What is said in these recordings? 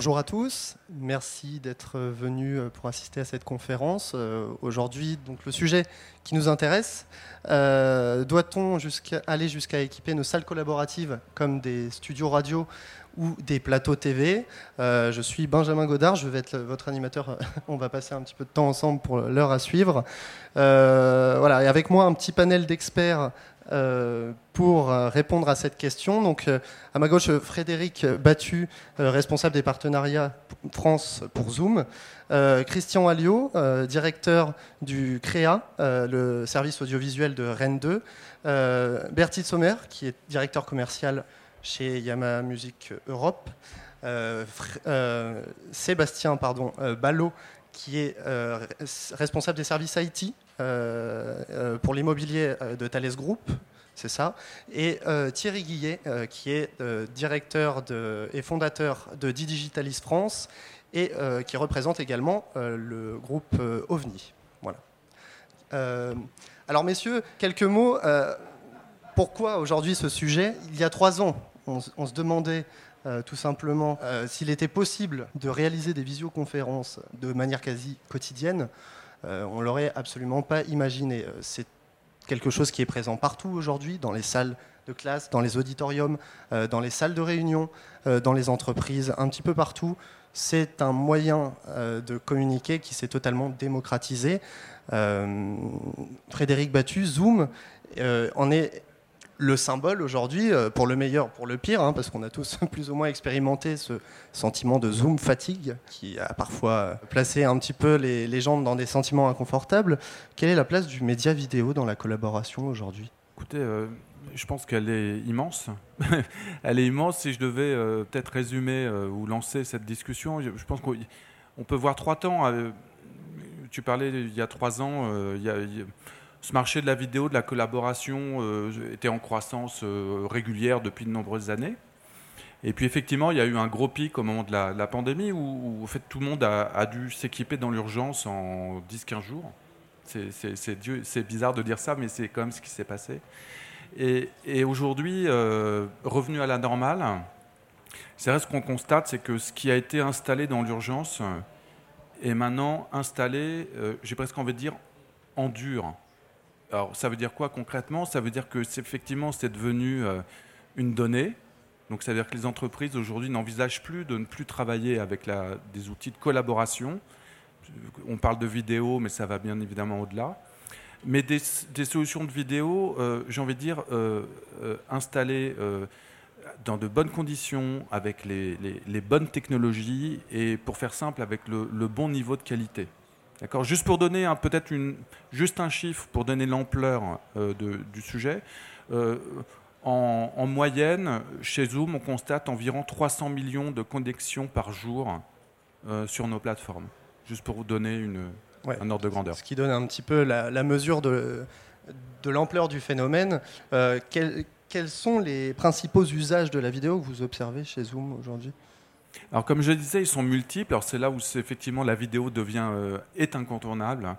Bonjour à tous, merci d'être venus pour assister à cette conférence. Euh, aujourd'hui, le sujet qui nous intéresse, euh, doit-on aller jusqu'à équiper nos salles collaboratives comme des studios radio ou des plateaux TV euh, Je suis Benjamin Godard, je vais être votre animateur. On va passer un petit peu de temps ensemble pour l'heure à suivre. voilà, et avec moi un petit panel d'experts euh, pour euh, répondre à cette question. Donc, euh, à ma gauche, Frédéric Battu, responsable des partenariats France pour Zoom. Christian Alliot, directeur du CREA, le service audiovisuel de Rennes 2. Bertie Sommer, qui est directeur commercial chez Yamaha Music Europe. Sébastien pardon, Ballot, qui est responsable des services IT euh, euh, pour l'immobilier euh, de Thales Group, c'est ça, et Thierry Guillet, qui est directeur et fondateur de Digitalis France et qui représente également le groupe OVNI. Voilà. alors messieurs, quelques mots. pourquoi aujourd'hui ce sujet? Il y a trois ans, on, se demandait tout simplement s'il était possible de réaliser des visioconférences de manière quasi quotidienne. Euh, on l'aurait absolument pas imaginé. Euh, c'est quelque chose qui est présent partout aujourd'hui, dans les salles de classe, dans les auditoriums, euh, dans les salles de réunion, dans les entreprises, un petit peu partout. C'est un moyen de communiquer qui s'est totalement démocratisé. Frédéric Battu, Zoom, en est le symbole aujourd'hui, euh, pour le meilleur, pour le pire, hein, parce qu'on a tous plus ou moins expérimenté ce sentiment de zoom fatigue qui a parfois placé un petit peu les, gens dans des sentiments inconfortables. Quelle est la place du média vidéo dans la collaboration aujourd'hui? Écoutez, euh, je pense qu'elle est immense. Elle est immense. Si je devais euh, peut-être résumer ou lancer cette discussion, je, pense qu'on peut voir trois temps. tu parlais il y a trois ans, ce marché de la vidéo, de la collaboration euh, était en croissance euh, régulière depuis de nombreuses années. Et puis effectivement, il y a eu un gros pic au moment de la, pandémie où, fait, tout le monde a, dû s'équiper dans l'urgence en 10-15 jours. C'est bizarre de dire ça, mais c'est quand même ce qui s'est passé. Et, aujourd'hui, euh, revenu à la normale, c'est vrai ce qu'on constate, c'est que ce qui a été installé dans l'urgence est maintenant installé, j'ai presque envie de dire, en dur. Alors, ça veut dire quoi concrètement? Ça veut dire que effectivement, c'est devenu euh, une donnée. Donc, ça veut dire que les entreprises aujourd'hui n'envisagent plus de ne plus travailler avec des outils de collaboration. On parle de vidéo, mais ça va bien évidemment au-delà. Mais des, solutions de vidéo, euh, j'ai envie de dire, euh, installées dans de bonnes conditions, avec les, bonnes technologies et, pour faire simple, avec le bon niveau de qualité. D'accord Juste pour donner peut-être juste un chiffre pour donner l'ampleur euh, du sujet. Euh, en, moyenne, chez Zoom, on constate environ 300 millions de connexions par jour euh, sur nos plateformes. Juste pour vous donner une, un ordre de grandeur. Ce qui donne un petit peu la, mesure de, de l'ampleur du phénomène. quels sont les principaux usages de la vidéo que vous observez chez Zoom aujourd'hui? Alors comme je disais, ils sont multiples. Alors c'est là où effectivement la vidéo devient euh, est incontournable.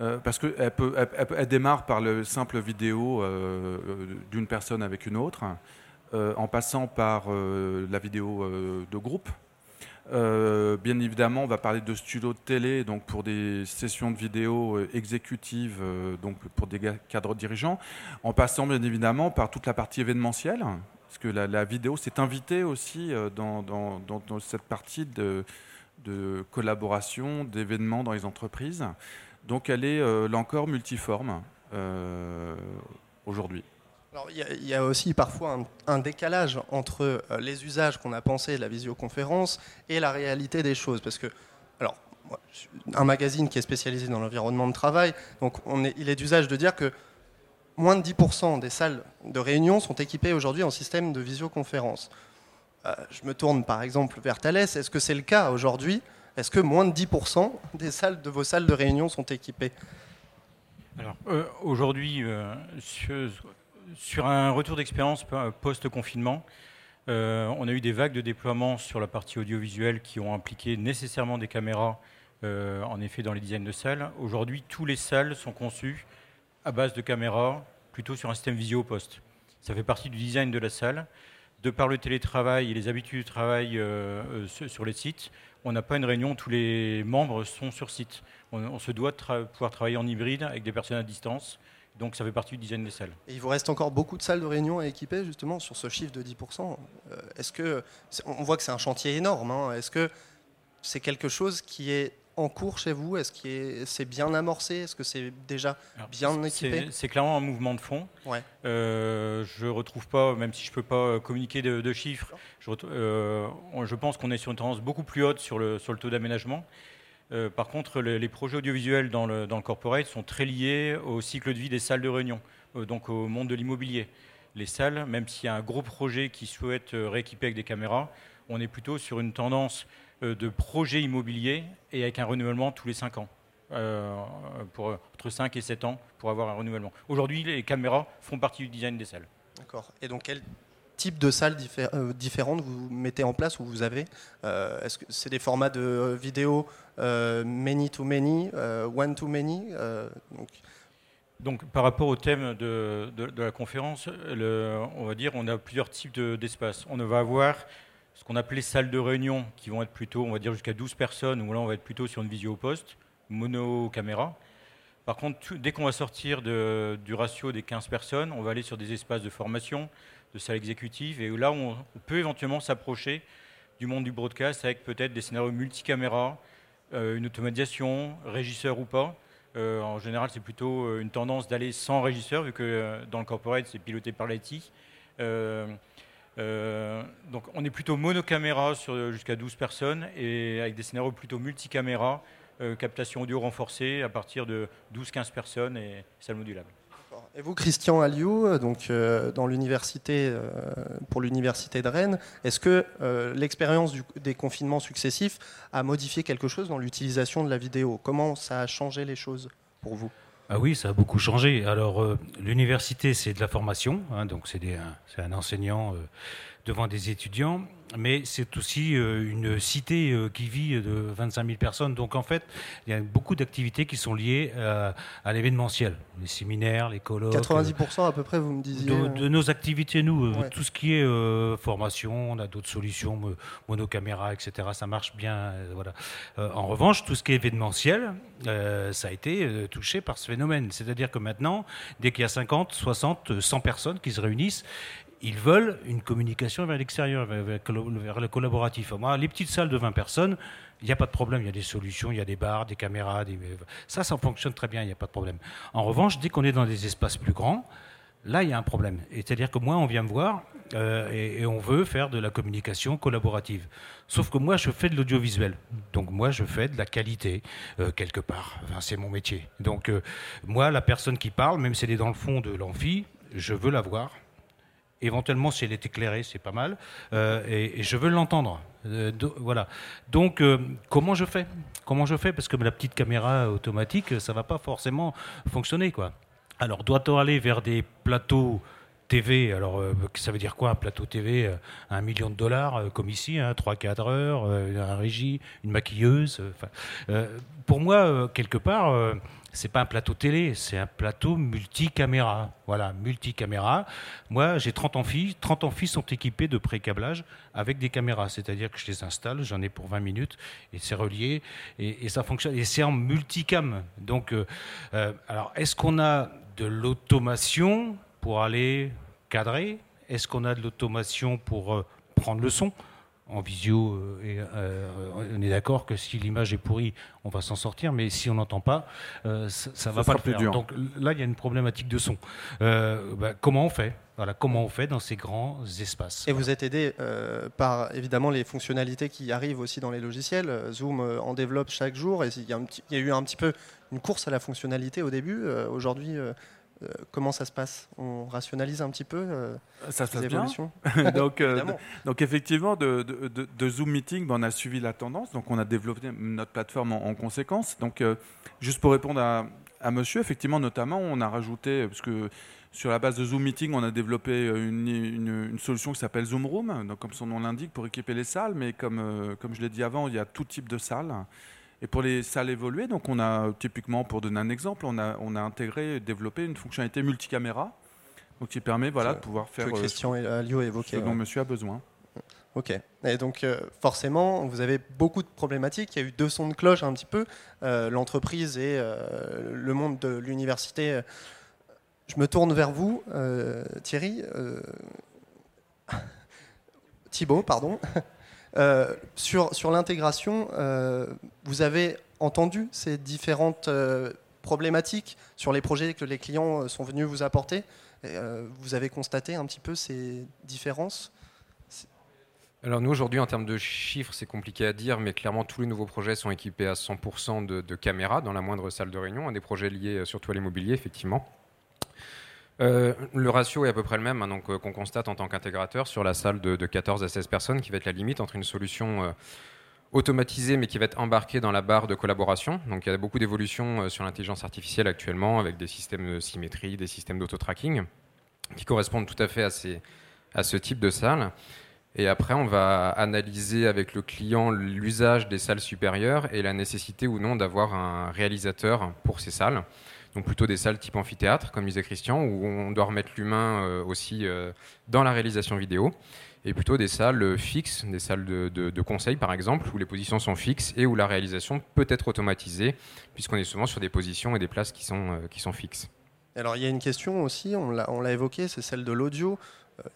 Euh, parce qu'elle peut, elle, démarre par le simple vidéo euh, d'une personne avec une autre, en passant par la vidéo de groupe. bien évidemment, on va parler de studio de télé, donc pour des sessions de vidéo exécutives, donc pour des cadres dirigeants, en passant bien évidemment par toute la partie événementielle, parce que la, vidéo s'est invitée aussi euh, dans, cette partie de, collaboration, d'événements dans les entreprises. Donc elle est euh, là encore multiforme euh, aujourd'hui. il y, a aussi parfois un, décalage entre les usages qu'on a pensés de la visioconférence et la réalité des choses. Parce que, alors, un magazine qui est spécialisé dans l'environnement de travail, donc on est, il est d'usage de dire que moins de 10% des salles de réunion sont équipées aujourd'hui en système de visioconférence. Euh, je me tourne par exemple vers Thalès. Est-ce que c'est le cas aujourd'hui? Est-ce que moins de 10% des salles de vos salles de réunion sont équipées? Alors euh, aujourd'hui, euh, sur, un retour d'expérience post-confinement, on a eu des vagues de déploiement sur la partie audiovisuelle qui ont impliqué nécessairement des caméras, en effet, dans les dizaines de salles. Aujourd'hui, toutes les salles sont conçues à base de caméras, plutôt sur un système visio poste. Ça fait partie du design de la salle. de par le télétravail et les habitudes de travail sur les sites, on n'a pas une réunion où tous les membres sont sur site. On, se doit de pouvoir travailler en hybride avec des personnes à distance. Donc ça fait partie du design des salles. Il vous reste encore beaucoup de salles de réunion à équiper justement sur ce chiffre de 10%. Est-ce que on voit que c'est un chantier énorme hein. Est-ce que c'est quelque chose qui est en cours chez vous? Est-ce que c'est bien amorcé? Est-ce que c'est déjà bien équipé? C'est clairement un mouvement de fond. Ouais. Euh, je retrouve pas, même si je ne peux pas communiquer de, chiffres, je, euh, je pense qu'on est sur une tendance beaucoup plus haute sur le, sur le taux d'aménagement. Euh, par contre, les, projets audiovisuels dans le, dans le corporate sont très liés au cycle de vie des salles de réunion, euh, donc au monde de l'immobilier. Les salles, même s'il y a un gros projet qui souhaite rééquiper avec des caméras, on est plutôt sur une tendance euh, de projets immobiliers et avec un renouvellement tous les 5 ans. Euh, pour, entre 5 et 7 ans pour avoir un renouvellement. Aujourd'hui, les caméras font partie du design des salles. D'accord. Et donc, quel type de salles euh, différentes vous mettez en place ou vous avez Est-ce que c'est des formats de vidéo many to many, one to many donc... donc... par rapport au thème de, de, la conférence, le, on va dire on a plusieurs types d'espaces. on va avoir ce qu'on appelait salles de réunion, qui vont être plutôt, on va dire, jusqu'à 12 personnes, où là, on va être plutôt sur une visio au poste, mono-caméra. Par contre, dès qu'on va sortir du ratio des 15 personnes, on va aller sur des espaces de formation, de salles exécutives, et là, on, peut éventuellement s'approcher du monde du broadcast avec peut-être des scénarios multicaméra, euh, une automatisation, régisseur ou pas. Euh, en général, c'est plutôt euh, une tendance d'aller sans régisseur, vu que dans le corporate, c'est piloté par l'IT. Euh, donc on est plutôt monocaméra sur jusqu'à 12 personnes et avec des scénarios plutôt multicaméra, euh, captation audio renforcée à partir de 12-15 personnes et salle modulable. Et vous, Christian Alliot, euh, donc dans l'université, pour l'université de Rennes, est-ce que l'expérience des confinements successifs a modifié quelque chose dans l'utilisation de la vidéo? Comment ça a changé les choses pour vous? Ah oui, ça a beaucoup changé. Alors, euh, l'université, c'est de la formation, hein, donc c'est un, enseignant euh, devant des étudiants mais c'est aussi euh, une cité euh, qui vit de 25 000 personnes. Donc en fait, il y a beaucoup d'activités qui sont liées euh, à l'événementiel, les séminaires, les colloques. 90% à peu près, vous me disiez. De, nos activités, nous, tout ce qui est formation, on a d'autres solutions, monocaméra, etc. Ça marche bien. voilà. en revanche, tout ce qui est événementiel, ça a été touché par ce phénomène. C'est-à-dire que maintenant, dès qu'il y a 50, 60, 100 personnes qui se réunissent, ils veulent une communication vers l'extérieur, vers, le collaboratif. Moi, les petites salles de 20 personnes, il n'y a pas de problème, il y a des solutions, il y a des bars, des caméras, ça, ça fonctionne très bien, il n'y a pas de problème. En revanche, dès qu'on est dans des espaces plus grands, là, il y a un problème. C'est-à-dire que moi, on vient me voir euh, et, on veut faire de la communication collaborative. Sauf que moi, je fais de l'audiovisuel. Donc moi, je fais de la qualité, euh, quelque part. c'est mon métier. Donc euh, moi, la personne qui parle, même si elle est dans le fond de l'amphi, je veux la voir éventuellement si elle est éclairée, c'est pas mal, euh, et, je veux l'entendre. Euh, voilà. Donc, euh, comment je fais? Comment je fais? Parce que la petite caméra automatique, ça va pas forcément fonctionner, quoi. Alors, doit-on aller vers des plateaux TV, alors ça veut dire quoi un plateau TV Un million de dollars, comme ici, hein, 3-4 heures, un régie, une maquilleuse. pour moi, quelque part, c'est pas un plateau télé, c'est un plateau multicaméra. Voilà, multicaméra. Moi, j'ai 30 amphis. 30 amphis sont équipés de pré-câblage avec des caméras. C'est-à-dire que je les installe, j'en ai pour 20 minutes, et c'est relié, et, ça fonctionne. Et c'est en multicam. Donc, euh, euh, alors, est-ce qu'on a de l'automation pour aller cadrer? Est-ce qu'on a de l'automation pour euh, prendre le son? En visio, euh, et, euh, on est d'accord que si l'image est pourrie, on va s'en sortir, mais si on n'entend pas, euh, ça, ne va pas le faire. Donc là, il y a une problématique de son. Bah, comment on fait? Voilà, comment on fait dans ces grands espaces? Et vous êtes aidé par évidemment les fonctionnalités qui arrivent aussi dans les logiciels. Zoom en développe chaque jour et il y, a il y, a eu un petit peu une course à la fonctionnalité au début. Aujourd'hui, euh, comment ça se passe? On rationalise un petit peu euh, ça se passe bien. donc, euh, donc effectivement, de, Zoom Meeting, ben, on a suivi la tendance, donc on a développé notre plateforme en, conséquence. Donc juste pour répondre à, Monsieur, effectivement, notamment, on a rajouté, parce que sur la base de Zoom Meeting, on a développé une, solution qui s'appelle Zoom Room, donc comme son nom l'indique, pour équiper les salles, mais comme, comme je l'ai dit avant, il y a tout type de salles. Et pour les salles évoluées, donc on a typiquement, pour donner un exemple, on a, on a intégré, développé une fonctionnalité multicaméra. Donc qui permet voilà, de pouvoir faire que Christian et Alio évoqué, ce dont monsieur a besoin. Ok. Et donc, forcément, vous avez beaucoup de problématiques. Il y a eu deux sons de cloche un petit peu. L'entreprise et le monde de l'université. Je me tourne vers vous, Thierry. Thibaut, pardon. Euh, sur l'intégration, euh, vous avez entendu ces différentes euh, problématiques sur les projets que les clients sont venus vous apporter? vous avez constaté un petit peu ces différences? Alors nous aujourd'hui en termes de chiffres c'est compliqué à dire mais clairement tous les nouveaux projets sont équipés à 100% de, de, caméras dans la moindre salle de réunion, un des projets liés surtout à l'immobilier effectivement. Euh, le ratio est à peu près le même hein, donc euh, qu'on constate en tant qu'intégrateur sur la salle de, 14 à 16 personnes, qui va être la limite entre une solution euh, automatisée mais qui va être embarquée dans la barre de collaboration. Donc il y a beaucoup d'évolutions sur l'intelligence artificielle actuellement avec des systèmes de symétrie, des systèmes d'auto-tracking qui correspondent tout à fait à, à ce type de salle. Et après, on va analyser avec le client l'usage des salles supérieures et la nécessité ou non d'avoir un réalisateur pour ces salles donc plutôt des salles type amphithéâtre, comme disait Christian, où on doit remettre l'humain euh, aussi euh, dans la réalisation vidéo, et plutôt des salles fixes, des salles de, conseil par exemple, où les positions sont fixes et où la réalisation peut être automatisée, puisqu'on est souvent sur des positions et des places qui sont, euh, qui sont fixes. Alors il y a une question aussi, on l'a évoqué, c'est celle de l'audio.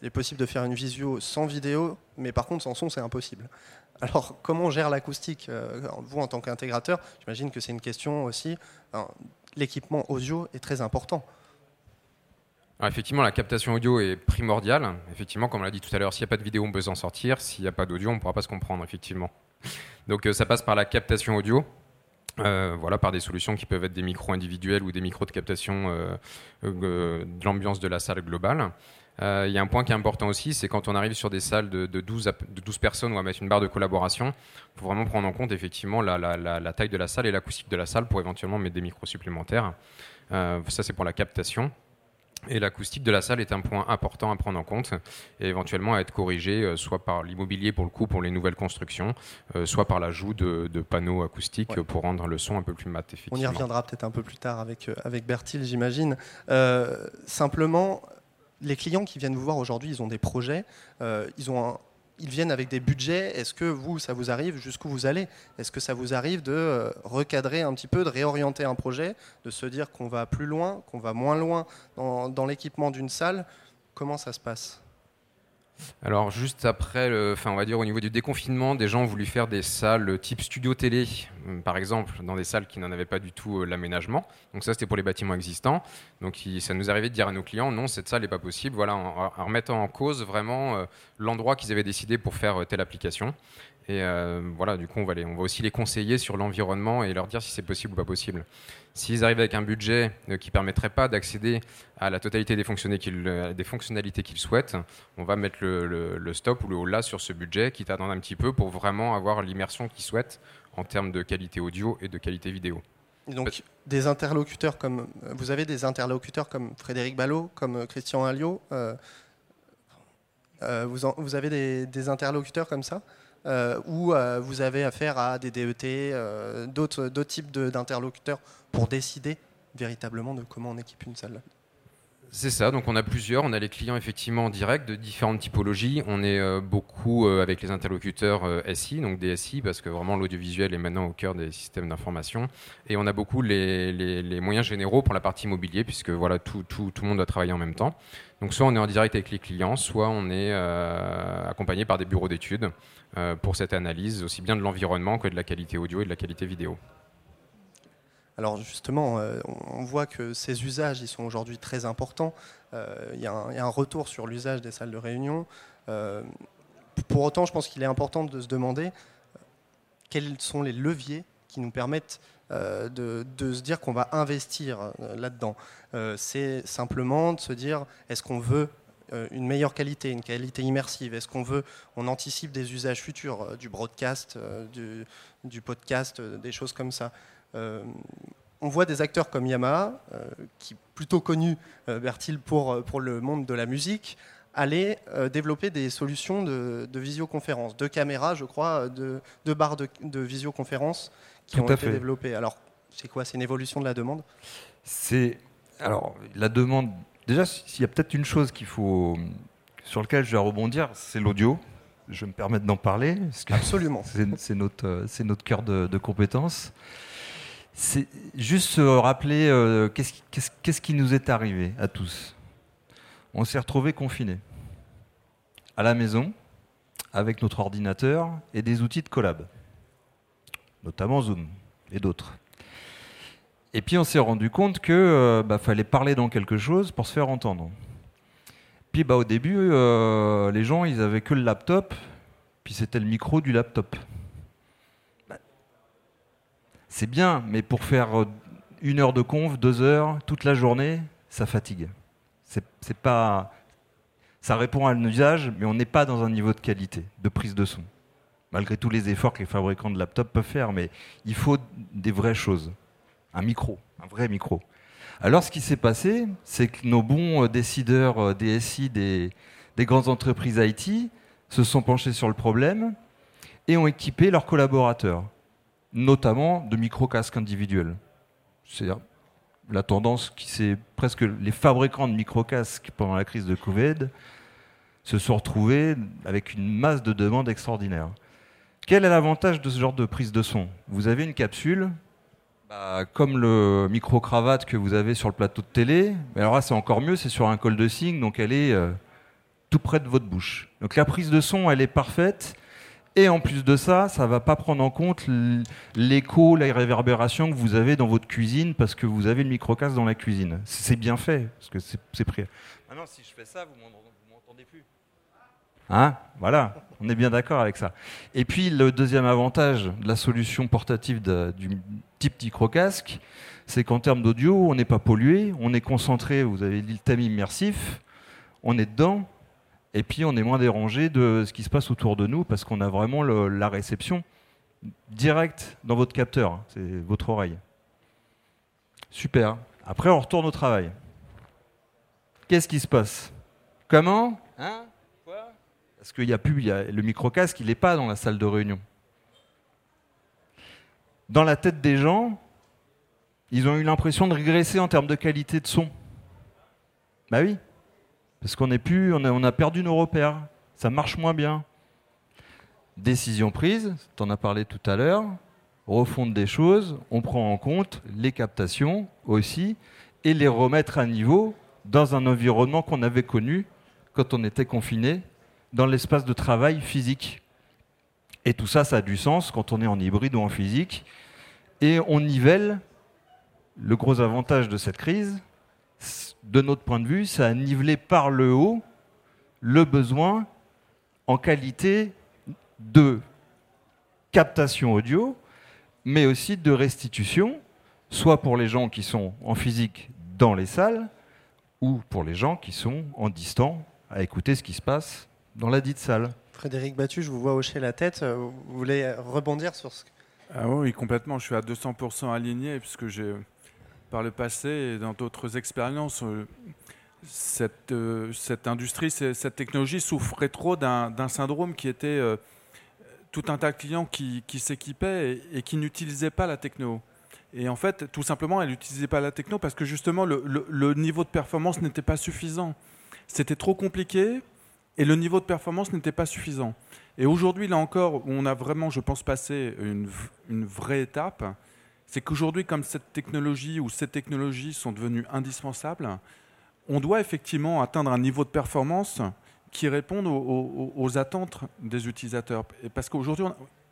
Il est possible de faire une visio sans vidéo, mais par contre sans son c'est impossible. Alors comment gère l'acoustique Vous en tant qu'intégrateur, j'imagine que c'est une question aussi l'équipement audio est très important. effectivement, la captation audio est primordiale. Effectivement, comme on l'a dit tout à l'heure, s'il n'y a pas de vidéo, on peut s'en sortir. S'il n'y a pas d'audio, on ne pourra pas se comprendre, effectivement. Donc euh, ça passe par la captation audio. Euh, voilà, par des solutions qui peuvent être des micros individuels ou des micros de captation euh, de l'ambiance de la salle globale. Il y a un point qui est important aussi, c'est quand on arrive sur des salles de, 12, de 12, personnes où on va mettre une barre de collaboration, il faut vraiment prendre en compte effectivement la, taille de la salle et l'acoustique de la salle pour éventuellement mettre des micros supplémentaires. Euh, ça, c'est pour la captation. Et l'acoustique de la salle est un point important à prendre en compte et éventuellement à être corrigé euh, soit par l'immobilier pour le coup pour les nouvelles constructions, euh, soit par l'ajout de, panneaux acoustiques pour rendre le son un peu plus mat. On y reviendra peut-être un peu plus tard avec, avec Bertil, j'imagine. simplement, les clients qui viennent vous voir aujourd'hui, ils ont des projets, euh, ils, ont ils viennent avec des budgets. Est-ce que vous, ça vous arrive jusqu'où vous allez? Est-ce que ça vous arrive de euh, recadrer un petit peu, de réorienter un projet, de se dire qu'on va plus loin, qu'on va moins loin dans l'équipement d'une salle? Comment ça se passe? Alors juste après, enfin on va dire au niveau du déconfinement, des gens ont voulu faire des salles type studio télé, euh, par exemple, dans des salles qui n'en avaient pas du tout euh, l'aménagement. Donc ça c'était pour les bâtiments existants. Donc ça nous arrivait de dire à nos clients non cette salle n'est pas possible. Voilà, en, remettant en cause vraiment euh, l'endroit qu'ils avaient décidé pour faire telle application. Et euh, voilà, du coup, on va, on va aussi les conseiller sur l'environnement et leur dire si c'est possible ou pas possible. S'ils arrivent avec un budget euh, qui ne permettrait pas d'accéder à la totalité des, euh, des fonctionnalités qu'ils souhaitent, on va mettre le, stop ou le haut là sur ce budget, quitte à attendre un petit peu pour vraiment avoir l'immersion qu'ils souhaitent en termes de qualité audio et de qualité vidéo. donc, des interlocuteurs comme vous avez des interlocuteurs comme Frédéric Ballot, comme Christian Alliot. vous, vous, avez des, des interlocuteurs comme ça? Où euh, vous avez affaire à des DET, euh, d'autres types d'interlocuteurs pour décider véritablement de comment on équipe une salle c'est ça, donc on a plusieurs, on a les clients effectivement en direct de différentes typologies, on est beaucoup avec les interlocuteurs SI, donc des SI, parce que vraiment l'audiovisuel est maintenant au cœur des systèmes d'information, et on a beaucoup les, moyens généraux pour la partie immobilier, puisque voilà, tout, tout, le monde doit travailler en même temps. Donc soit on est en direct avec les clients, soit on est accompagné par des bureaux d'études euh, pour cette analyse, aussi bien de l'environnement que de la qualité audio et de la qualité vidéo. Alors justement, euh, on voit que ces usages, ils sont aujourd'hui très importants. Euh, il y, a un retour sur l'usage des salles de réunion. pour autant, je pense qu'il est important de se demander quels sont les leviers qui nous permettent de, se dire qu'on va investir là-dedans. C'est simplement de se dire, est-ce qu'on veut euh, une meilleure qualité, une qualité immersive? Est-ce qu'on veut, on anticipe des usages futurs, euh, du broadcast, euh, du, podcast, des choses comme ça? On voit des acteurs comme Yamaha, qui est plutôt connu, Bertil, pour, pour le monde de la musique, aller développer des solutions de, visioconférence, de caméras, je crois, de, de barres de, visioconférence qui ont été développées. Alors, c'est quoi? C'est une évolution de la demande? C'est alors la demande déjà, s'il y a peut-être une chose qu'il faut, sur laquelle je vais rebondir, c'est l'audio. Je vais me permettre d'en parler. Absolument. C'est notre, notre cœur de, de compétence. C'est juste se rappeler euh, qu'est-ce qui nous est arrivé à tous. On s'est retrouvés confinés à la maison avec notre ordinateur et des outils de collab, notamment Zoom et d'autres. Et puis on s'est rendu compte que euh, bah, fallait parler dans quelque chose pour se faire entendre. Puis bah, au début, euh, les gens ils avaient que le laptop, puis c'était le micro du laptop. C'est bien, mais pour faire euh, une heure de conf, deux heures, toute la journée, ça fatigue. C'est c'est pas, ça répond à un usage, mais on n'est pas dans un niveau de qualité, de prise de son. Malgré tous les efforts que les fabricants de laptops peuvent faire, mais il faut des vraies choses. Un micro, un vrai micro. Alors ce qui s'est passé, c'est que nos bons euh, décideurs euh, DSI des, des grandes entreprises IT se sont penchés sur le problème et ont équipé leurs collaborateurs, notamment de micro-casques individuels. C'est la tendance qui s'est presque les fabricants de micro-casques pendant la crise de Covid se sont retrouvés avec une masse de demandes extraordinaires. Quel est l'avantage de ce genre de prise de son? Vous avez une capsule, bah, comme le micro-cravate que vous avez sur le plateau de télé, mais alors là c'est encore mieux, c'est sur un col de cygne, donc elle est euh, tout près de votre bouche. Donc la prise de son, elle est parfaite. Et en plus de ça, ça va pas prendre en compte l'écho, la réverbération que vous avez dans votre cuisine parce que vous avez le micro-casque dans la cuisine. C'est bien fait, parce que c'est pris. Maintenant, si je fais ça, vous m'entendez plus. Hein? Voilà, on est bien d'accord avec ça. Et puis, le deuxième avantage de la solution portative de- du type micro-casque, c'est qu'en termes d'audio, on n'est pas pollué, on est concentré, vous avez dit le thème immersif, on est dedans, et puis on est moins dérangé de ce qui se passe autour de nous parce qu'on a vraiment le- la réception directe dans votre capteur, hein, c'est votre oreille. Super. Après, on retourne au travail. Qu'est-ce qui se passe? Comment? Hein? Quoi? Parce qu'il y a plus, il y a- le micro-casque, il n'est pas dans la salle de réunion. Dans la tête des gens, ils ont eu l'impression de régresser en termes de qualité de son. Bah oui. Parce qu'on plus, a perdu nos repères. Ça marche moins bien. Décision prise, tu en as parlé tout à l'heure. Refonte des choses, on prend en compte les captations aussi et les remettre à niveau dans un environnement qu'on avait connu quand on était confiné dans l'espace de travail physique. Et tout ça, ça a du sens quand on est en hybride ou en physique. Et on nivelle le gros avantage de cette crise, de notre point de vue, ça a nivelé par le haut le besoin en qualité de captation audio, mais aussi de restitution, soit pour les gens qui sont en physique dans les salles, ou pour les gens qui sont en distant à écouter ce qui se passe dans la dite salle. Frédéric Battu, je vous vois hocher la tête. Euh, Vous voulez rebondir sur ce que... Ah oui, complètement. Je suis à 200% aligné puisque j'ai, par le passé et dans d'autres expériences, euh, cette, euh, cette industrie, cette technologie souffrait trop d'un syndrome qui était euh, tout un tas de clients qui, qui s'équipaient et, qui n'utilisaient pas la techno. Et en fait, tout simplement, elle n'utilisait pas la techno parce que justement, le, niveau de performance n'était pas suffisant. C'était trop compliqué et le niveau de performance n'était pas suffisant. Et aujourd'hui, là encore, on a vraiment, je pense, passé une vraie étape. C'est qu'aujourd'hui, comme cette technologie ou ces technologies sont devenues indispensables, on doit effectivement atteindre un niveau de performance qui réponde aux, attentes des utilisateurs. Parce qu'aujourd'hui,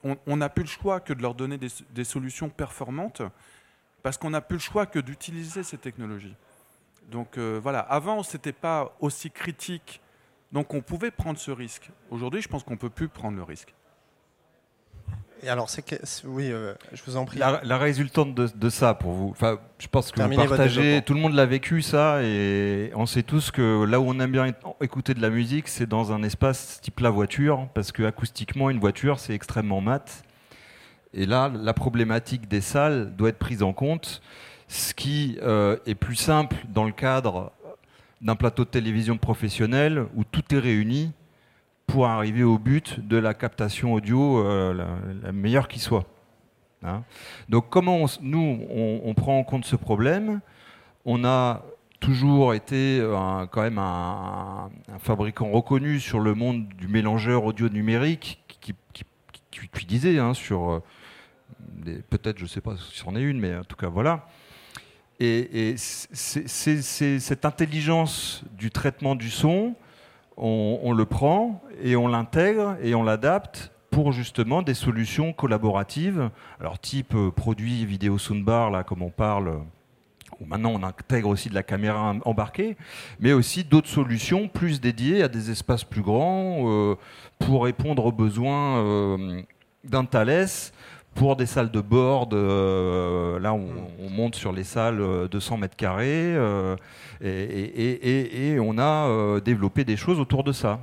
on- n'a plus le choix que de leur donner des, solutions performantes, parce qu'on n'a plus le choix que d'utiliser ces technologies. Donc euh, voilà, avant, ce n'était pas aussi critique donc on pouvait prendre ce risque. Aujourd'hui, je pense qu'on peut plus prendre le risque. Alors, c'est que... c'est- Oui, euh, je vous en prie. La, la résultante de, de ça pour vous, enfin, je pense que Terminez vous partagez, tout le monde l'a vécu ça, et on sait tous que là où on aime bien écouter de la musique, c'est dans un espace type la voiture, parce que acoustiquement, une voiture, c'est extrêmement mat. Et là, la problématique des salles doit être prise en compte, ce qui euh, est plus simple dans le cadre d'un plateau de télévision professionnel où tout est réuni pour arriver au but de la captation audio euh, la, meilleure qui soit. Hein. Donc comment nous, on, prend en compte ce problème? On a toujours été quand même un, fabricant reconnu sur le monde du mélangeur audio numérique qui, qui, disait hein, sur peut-être je ne sais pas si c'en est une mais en tout cas voilà et, c'est cette intelligence du traitement du son on, le prend et on l'intègre et on l'adapte pour justement des solutions collaboratives, alors type euh, produit vidéo soundbar, là comme on parle, où maintenant on intègre aussi de la caméra embarquée, mais aussi d'autres solutions plus dédiées à des espaces plus grands euh, pour répondre aux besoins euh, d'un Thales pour des salles de board, euh, là on, monte sur les salles 200 euh, mètres carrés euh, et, on a développé des choses autour de ça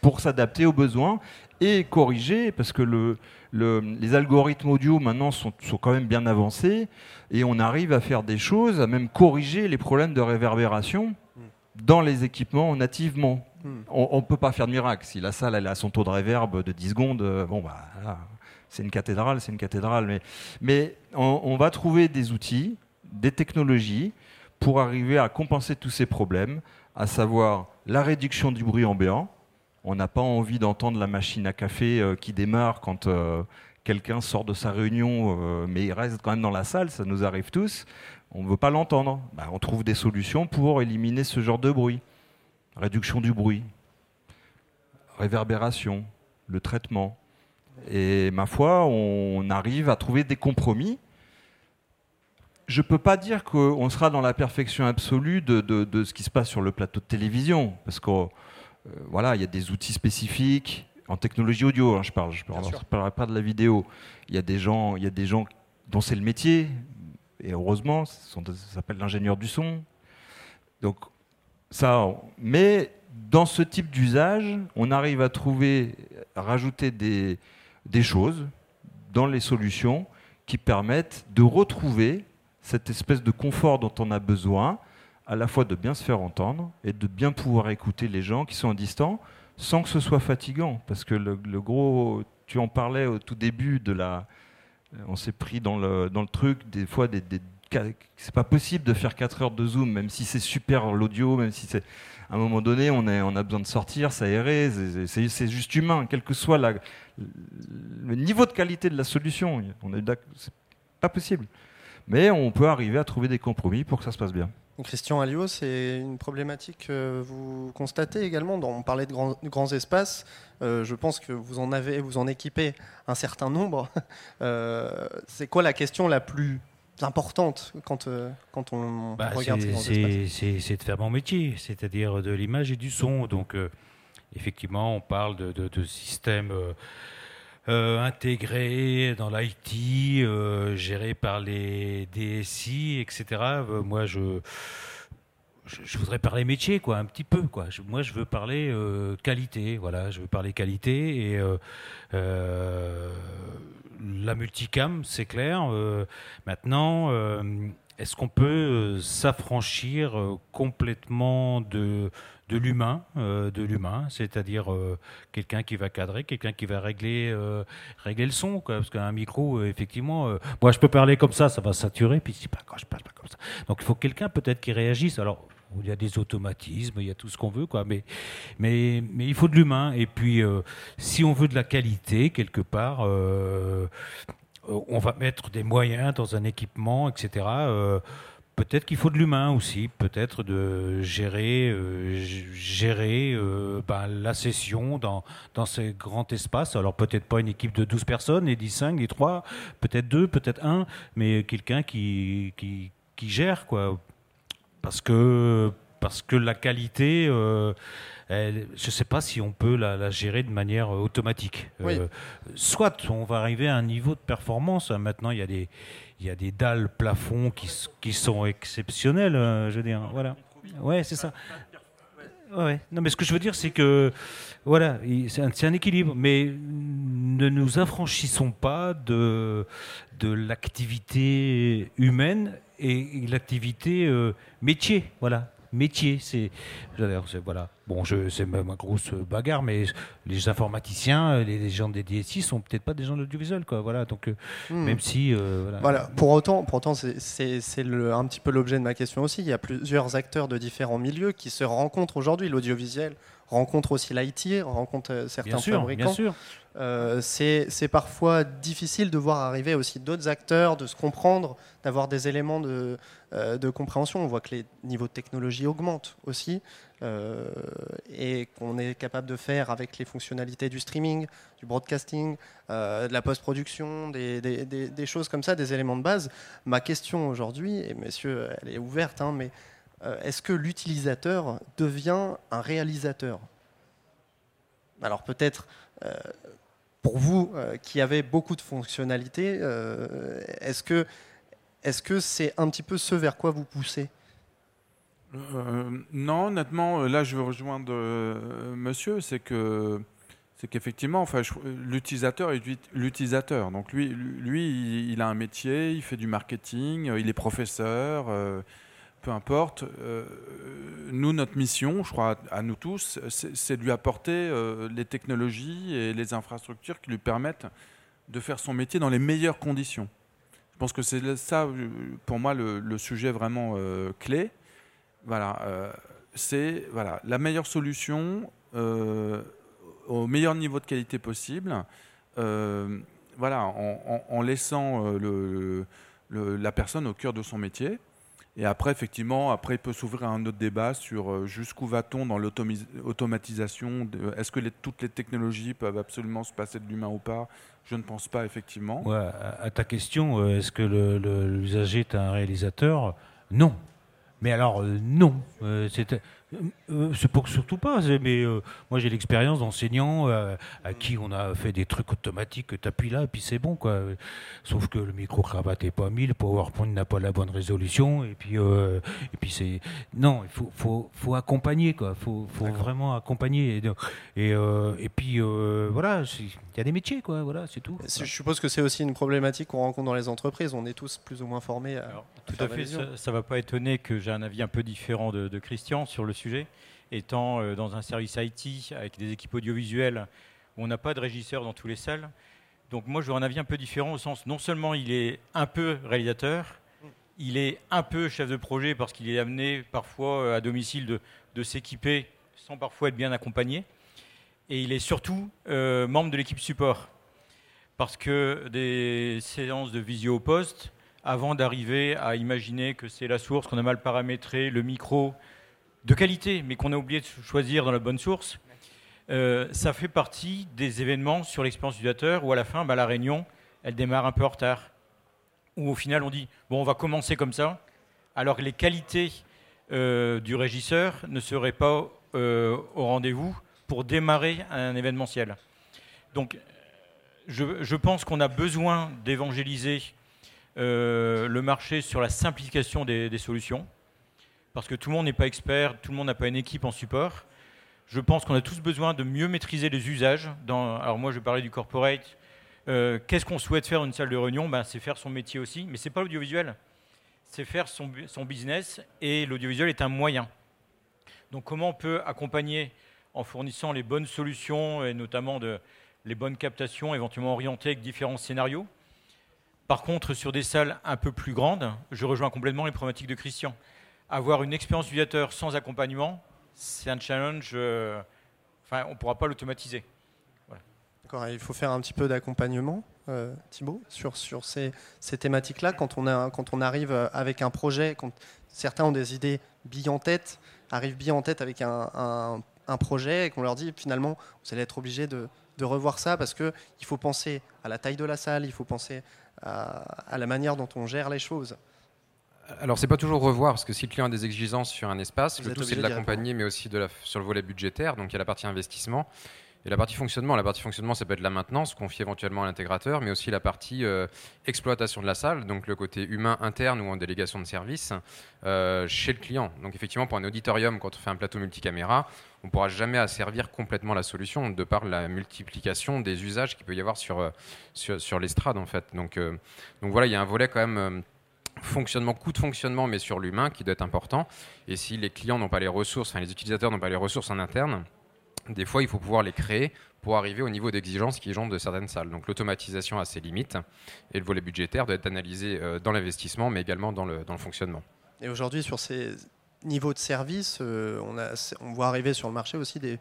pour s'adapter aux besoins et corriger parce que le, les algorithmes audio maintenant sont, sont, quand même bien avancés et on arrive à faire des choses, à même corriger les problèmes de réverbération dans les équipements nativement. Hmm. On ne peut pas faire de miracle. Si la salle elle a son taux de réverb de 10 secondes, bon bah c'est une cathédrale, c'est une cathédrale. Mais, on, va trouver des outils, des technologies pour arriver à compenser tous ces problèmes, à savoir la réduction du bruit ambiant. On n'a pas envie d'entendre la machine à café euh, qui démarre quand euh, quelqu'un sort de sa réunion, euh, mais il reste quand même dans la salle, ça nous arrive tous. On ne veut pas l'entendre. Bah, on trouve des solutions pour éliminer ce genre de bruit. Réduction du bruit, réverbération, le traitement. Et ma foi, on arrive à trouver des compromis. Je ne peux pas dire qu'on sera dans la perfection absolue de, ce qui se passe sur le plateau de télévision, parce que euh, voilà, il y a des outils spécifiques en technologie audio. Hein, je parle, je ne parlerai pas de la vidéo. Il y a des gens, il y a des gens dont c'est le métier, et heureusement, ça s'appelle l'ingénieur du son. Donc ça, mais dans ce type d'usage, on arrive à trouver, à rajouter des, des choses dans les solutions qui permettent de retrouver cette espèce de confort dont on a besoin, à la fois de bien se faire entendre et de bien pouvoir écouter les gens qui sont distants sans que ce soit fatigant. Parce que le, gros, tu en parlais au tout début de la. On s'est pris dans le, dans le truc, des fois, c'est pas possible de faire 4 heures de Zoom, même si c'est super l'audio, même si c'est à un moment donné, on, a besoin de sortir, s'aérer, c'est juste humain, quel que soit le niveau de qualité de la solution. On est pas possible. Mais on peut arriver à trouver des compromis pour que ça se passe bien. Christian Alliot, c'est une problématique que vous constatez également. On parlait de grands, grands espaces. Euh, je pense que vous en avez, vous en équipez un certain nombre. Euh, c'est quoi la question la plus importante quand, euh, quand on bah, regarde ces C'est de faire mon métier, c'est-à-dire de l'image et du son. Donc, euh, effectivement, on parle de, de, systèmes euh, intégrés dans l'IT, gérés par les DSI, etc. moi, je, je, voudrais parler métier, quoi, un petit peu, quoi. moi, je veux parler qualité, voilà. Je veux parler qualité et la multicam, c'est clair. Euh, maintenant, euh, est-ce qu'on peut euh, s'affranchir complètement de, de l'humain, de l'humain, c'est-à-dire quelqu'un qui va cadrer, quelqu'un qui va régler, régler le son, parce qu'un micro, effectivement, moi je peux parler comme ça, ça va saturer, puis je pas comme ça. Donc il faut quelqu'un peut-être qui réagisse. Alors il y a des automatismes, il y a tout ce qu'on veut, quoi. Mais, mais, mais il faut de l'humain. Et puis, euh, si on veut de la qualité, quelque part, euh, on va mettre des moyens dans un équipement, etc. Euh, peut-être qu'il faut de l'humain aussi, peut-être de gérer, gérer ben, la session dans, dans ces grands espaces. Alors peut-être pas une équipe de 12 personnes, ni 10, 5, ni 3, peut-être 2, peut-être 1, mais quelqu'un qui, qui, qui gère, quoi parce que, parce que la qualité, euh, je ne sais pas si on peut la, gérer de manière euh, automatique. Euh, soit on va arriver à un niveau de performance. Maintenant, il y a des, il y a des dalles plafonds qui, qui sont exceptionnelles, je veux dire. Voilà. Ouais, c'est ça. Ouais. Non, mais ce que je veux dire, c'est que voilà, c'est un, un, équilibre, mais ne nous affranchissons pas de, de l'activité humaine et l'activité euh, métier, voilà. métier. C'est voilà. Bon, c'est ma grosse bagarre, mais les informaticiens, les, gens des DSI sont peut-être pas des gens de l'audiovisuel, quoi. Voilà. Donc hmm. même si voilà. Pour autant, pour autant, c'est un petit peu l'objet de ma question aussi. Il y a plusieurs acteurs de différents milieux qui se rencontrent aujourd'hui. L'audiovisuel rencontre aussi l'IT, rencontre certains bien sûr, fabricants. Bien sûr. Euh, c'est parfois difficile de voir arriver aussi d'autres acteurs, de se comprendre, d'avoir des éléments de, euh, de, compréhension. On voit que les niveaux de technologie augmentent aussi euh, et qu'on est capable de faire avec les fonctionnalités du streaming, du broadcasting, de la post-production, des, des, des, choses comme ça, des éléments de base. Ma question aujourd'hui, et messieurs, elle est ouverte, hein, mais est-ce que l'utilisateur devient un réalisateur? Alors peut-être pour vous euh, qui avez beaucoup de fonctionnalités, euh, est-ce que c'est un petit peu ce vers quoi vous poussez? Euh, Non, honnêtement, là je veux rejoindre monsieur, c'est que c'est qu'effectivement, enfin, l'utilisateur est l'utilisateur. Donc lui, il a un métier, il fait du marketing, il est professeur peu importe. Euh, nous, notre mission, je crois, à nous tous, c'est de lui apporter euh, les technologies et les infrastructures qui lui permettent de faire son métier dans les meilleures conditions. Je pense que c'est ça, pour moi, le, sujet vraiment euh, clé. Voilà, c'est voilà, la meilleure solution au meilleur niveau de qualité possible. voilà, en, laissant la personne au cœur de son métier. Et après, effectivement, après, il peut s'ouvrir un autre débat sur euh, jusqu'où va-t-on dans l'automatisation. Est-ce que toutes les technologies peuvent absolument se passer de l'humain ou pas? Je ne pense pas, effectivement. À ta question, euh, est-ce que l'usager est un réalisateur? Non. Mais alors, euh, non. Euh, c'est pour surtout pas, mais euh, moi j'ai l'expérience d'enseignants euh, à qui on a fait des trucs automatiques, tu appuies là et puis c'est bon quoi. Sauf que le micro-cravate n'est pas mis, le PowerPoint n'a pas la bonne résolution et puis, et puis c'est. Non, il faut, faut, faut, accompagner quoi, il faut, faut vraiment accompagner. Et, et, puis voilà, il y a des métiers quoi, voilà, c'est tout. Je suppose que c'est aussi une problématique qu'on rencontre dans les entreprises, on est tous plus ou moins formés à. tout à fait, ça ne va pas étonner que j'ai un avis un peu différent de, de Christian sur le sujet, étant euh, dans un service IT avec des équipes audiovisuelles où on n'a pas de régisseur dans tous les salles. Donc moi, j'aurais un avis un peu différent au sens, non seulement il est un peu réalisateur, il est un peu chef de projet parce qu'il est amené parfois euh, à domicile de, s'équiper sans parfois être bien accompagné. Et il est surtout euh, membre de l'équipe support. Parce que des séances de visio au poste, avant d'arriver à imaginer que c'est la source, qu'on a mal paramétré, le micro, de qualité, mais qu'on a oublié de choisir dans la bonne source, euh, ça fait partie des événements sur l'expérience utilisateur où à la fin, bah, la réunion, elle démarre un peu en retard. Où au final, on dit, bon, on va commencer comme ça, alors que les qualités euh, du régisseur ne seraient pas euh, au rendez-vous pour démarrer un événementiel. Donc, je, pense qu'on a besoin d'évangéliser le marché sur la simplification des solutions parce que tout le monde n'est pas expert, tout le monde n'a pas une équipe en support. Je pense qu'on a tous besoin de mieux maîtriser les usages. Alors moi, je parlais du corporate. Euh, qu'est-ce qu'on souhaite faire dans une salle de réunion? Ben, C'est faire son métier aussi, mais ce n'est pas l'audiovisuel. C'est faire son, business et l'audiovisuel est un moyen. Donc comment on peut accompagner en fournissant les bonnes solutions et notamment les bonnes captations éventuellement orientées avec différents scénarios? Par contre, sur des salles un peu plus grandes, je rejoins complètement les problématiques de Christian avoir une expérience utilisateur sans accompagnement, c'est un challenge. Euh, enfin, on ne pourra pas l'automatiser. D'accord, il faut faire un petit peu d'accompagnement, euh, Thibault, sur, sur ces, ces thématiques-là. Quand, on quand on arrive euh, avec un projet, quand certains ont des idées billes en tête, arrivent billes en tête avec un, un, projet et qu'on leur dit finalement, vous allez être obligé de, de revoir ça parce qu'il faut penser à la taille de la salle, il faut penser à la manière dont on gère les choses. Alors, c'est pas toujours revoir, parce que si le client a des exigences sur un espace, le tout c'est de l'accompagner, mais aussi de la, sur le volet budgétaire. Donc, il y a la partie investissement. Et la partie fonctionnement, la partie fonctionnement, ça peut être la maintenance, confiée éventuellement à l'intégrateur, mais aussi la partie euh, exploitation de la salle, donc le côté humain interne ou en délégation de service euh, chez le client. Donc effectivement, pour un auditorium, quand on fait un plateau multicaméra, on ne pourra jamais asservir complètement la solution de par la multiplication des usages qu'il peut y avoir sur, euh, sur, sur l'estrade en fait. Donc, donc voilà, il y a un volet quand même fonctionnement, coût de fonctionnement, mais sur l'humain qui doit être important. Et si les clients n'ont pas les ressources, enfin les utilisateurs n'ont pas les ressources en interne, des fois il faut pouvoir les créer pour arriver au niveau d'exigence qui est de certaines salles. Donc l'automatisation a ses limites et le volet budgétaire doit être analysé euh, dans l'investissement, mais également dans le, dans le fonctionnement. Et aujourd'hui, sur ces niveaux de service, euh, on, voit arriver sur le marché aussi des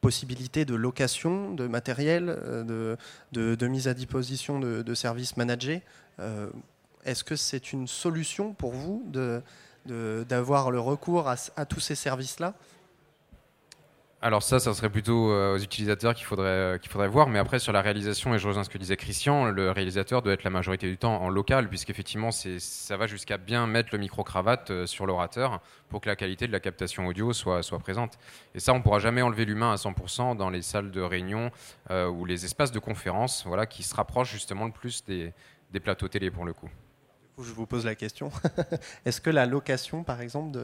possibilités de location de matériel, euh, de, mise à disposition de services managés. Est-ce que c'est une solution pour vous d'avoir le recours à tous ces services-là? Alors ça, ça serait plutôt euh, aux utilisateurs qu'il faudrait, euh, qu'il faudrait voir. Mais après, sur la réalisation, et je rejoins ce que disait Christian, le réalisateur doit être la majorité du temps en local, puisqu'effectivement, ça va jusqu'à bien mettre le micro-cravate euh, sur l'orateur pour que la qualité de la captation audio soit, présente. Et ça, on ne pourra jamais enlever l'humain à 100% dans les salles de réunion ou les espaces de conférence, voilà, qui se rapprochent justement le plus des plateaux télé pour le coup je vous pose la question. Est-ce que la location, par exemple,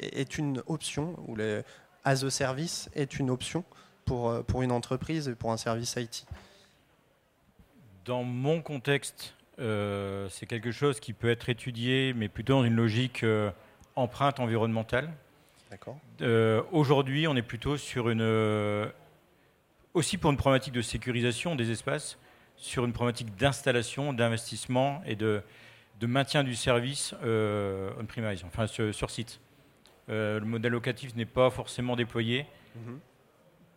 est une option ou le, as a service est une option pour, euh, pour une entreprise et pour un service IT Dans mon contexte, euh, c'est quelque chose qui peut être étudié, mais plutôt dans une logique euh, empreinte environnementale. Aujourd'hui, on est plutôt sur une. aussi pour une problématique de sécurisation des espaces, sur une problématique d'installation, d'investissement et de, de, maintien du service on-premise, enfin sur site. Euh, le modèle locatif n'est pas forcément déployé. Mhm.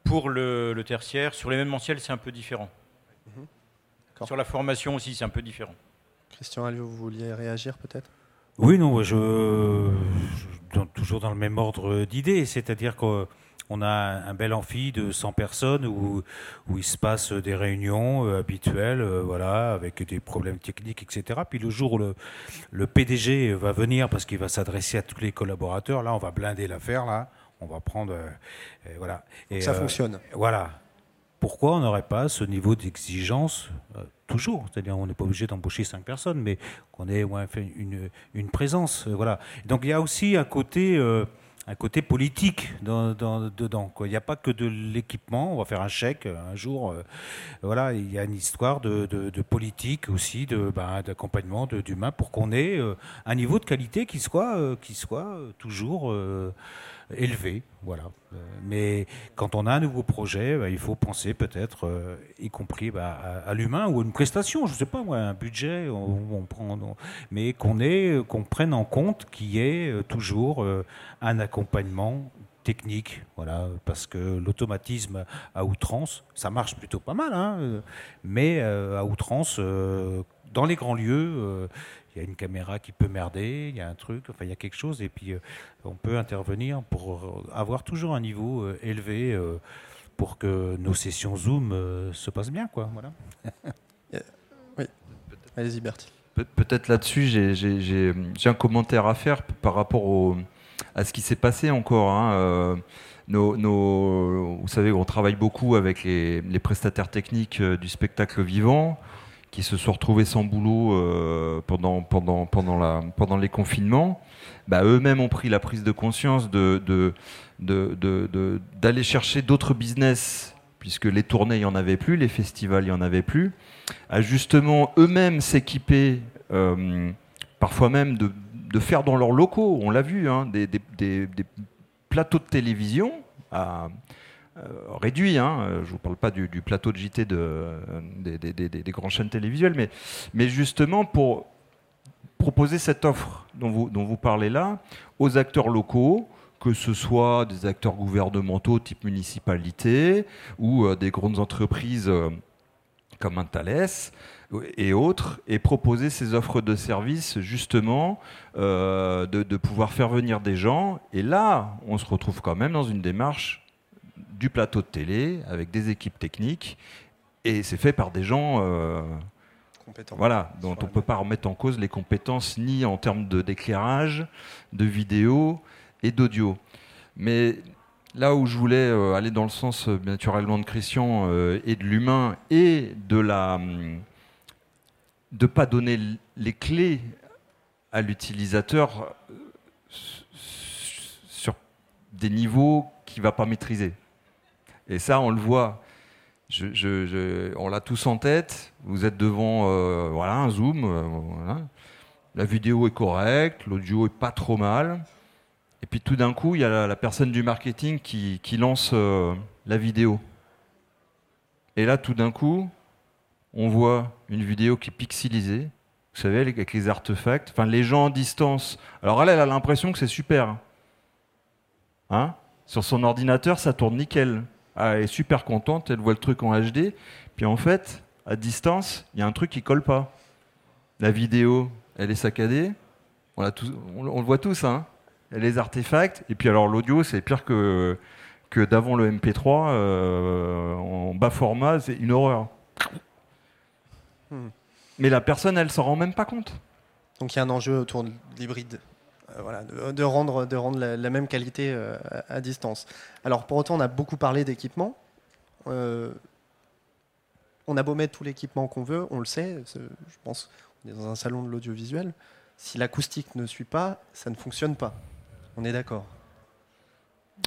Pour le, tertiaire, sur l'événementiel, c'est un peu différent. Mhm. Sur la formation aussi, c'est un peu différent. Christian Alliot, vous vouliez réagir peut-être? Oui, non, je, toujours dans le même ordre d'idées, c'est-à-dire que on a un bel amphi de 100 personnes où, où il se passe des réunions euh, habituelles, euh, voilà, avec des problèmes techniques, etc. Puis le jour où le, le PDG va venir parce qu'il va s'adresser à tous les collaborateurs, là, on va blinder l'affaire, là, on va prendre, euh, voilà. Et, ça fonctionne. Voilà. Pourquoi on n'aurait pas ce niveau d'exigence toujours? C'est-à-dire, on n'est pas obligé d'embaucher cinq personnes, mais qu'on ait une, une présence, voilà. Donc il y a aussi un côté un côté politique dans, dedans. Il n'y a pas que de l'équipement. On va faire un chèque un jour. Euh, voilà, il y a une histoire de, politique aussi, de bah, d'accompagnement d'humain pour qu'on ait euh, un niveau de qualité qui soit, euh, qui soit toujours élevé. Voilà. Euh, mais quand on a un nouveau projet, bah, il faut penser peut-être, euh, y compris bah, à, l'humain ou une prestation, je ne sais pas un budget, on, prend, mais qu'on qu'on prenne en compte qu'il y ait euh, toujours un accompagnement technique, voilà, parce que l'automatisme à outrance, ça marche plutôt pas mal, hein, mais à outrance, dans les grands lieux, il y a une caméra qui peut merder, il y a un truc, enfin il y a quelque chose, et puis euh, on peut intervenir pour avoir toujours un niveau euh, élevé euh, pour que nos sessions Zoom se passent bien, quoi. Voilà. oui. Allez-y, Bertie. peut-être là-dessus, j'ai un commentaire à faire par rapport au, à ce qui s'est passé encore. Hein. Nos, nos, vous savez, on travaille beaucoup avec les, les prestataires techniques du spectacle vivant qui se sont retrouvés sans boulot euh, pendant, pendant, pendant, la, pendant les confinements, bah, eux-mêmes ont pris la prise de conscience de, de, de, d'aller chercher d'autres business, puisque les tournées, il n'y en avait plus, les festivals, il n'y en avait plus, à justement eux-mêmes s'équiper, euh, parfois même de, faire dans leurs locaux, on l'a vu, hein, des, des, des, des, plateaux de télévision à réduit. Hein, euh, je ne vous parle pas du, plateau de JT de, des, des, des, grandes chaînes télévisuelles, mais, justement pour proposer cette offre dont vous, parlez là aux acteurs locaux, que ce soit des acteurs gouvernementaux type municipalité ou euh, des grandes entreprises comme un Thales et autres, et proposer ces offres de services justement de, pouvoir faire venir des gens. Et là, on se retrouve quand même dans une démarche du plateau de télé avec des équipes techniques et c'est fait par des gens euh, compétents. Voilà, dont on ne peut pas remettre en cause les compétences ni en termes d'éclairage, de, vidéo et d'audio. Mais là où je voulais euh, aller dans le sens euh, naturellement de Christian et de l'humain et de la de pas donner les clés à l'utilisateur sur des niveaux qu'il va pas maîtriser. Et ça, on le voit. on l'a tous en tête. Vous êtes devant euh, voilà, un Zoom. Euh, La vidéo est correcte, l'audio est pas trop mal. Et puis tout d'un coup, il y a la, personne du marketing qui, lance euh, la vidéo. Et là, tout d'un coup, on voit une vidéo qui est pixelisée, vous savez, avec les artefacts. Enfin, les gens en distance. Alors elle, elle a l'impression que c'est super. Hein? Sur son ordinateur, ça tourne nickel. Ah, elle est super contente, elle voit le truc en HD. Puis en fait, à distance, il y a un truc qui colle pas. La vidéo, elle est saccadée. On, le voit tous, hein les artefacts. Et puis alors l'audio, c'est pire que, que d'avant le MP3 euh, en bas format, c'est une horreur. Hmm. Mais la personne, elle s'en rend même pas compte. Donc il y a un enjeu autour de l'hybride. Euh, voilà, de, rendre, de rendre la, même qualité euh, à, distance. Alors pour autant, on a beaucoup parlé d'équipement. on a beau mettre tout l'équipement qu'on veut, on le sait, je pense, on est dans un salon de l'audiovisuel. Si l'acoustique ne suit pas, ça ne fonctionne pas. On est d'accord.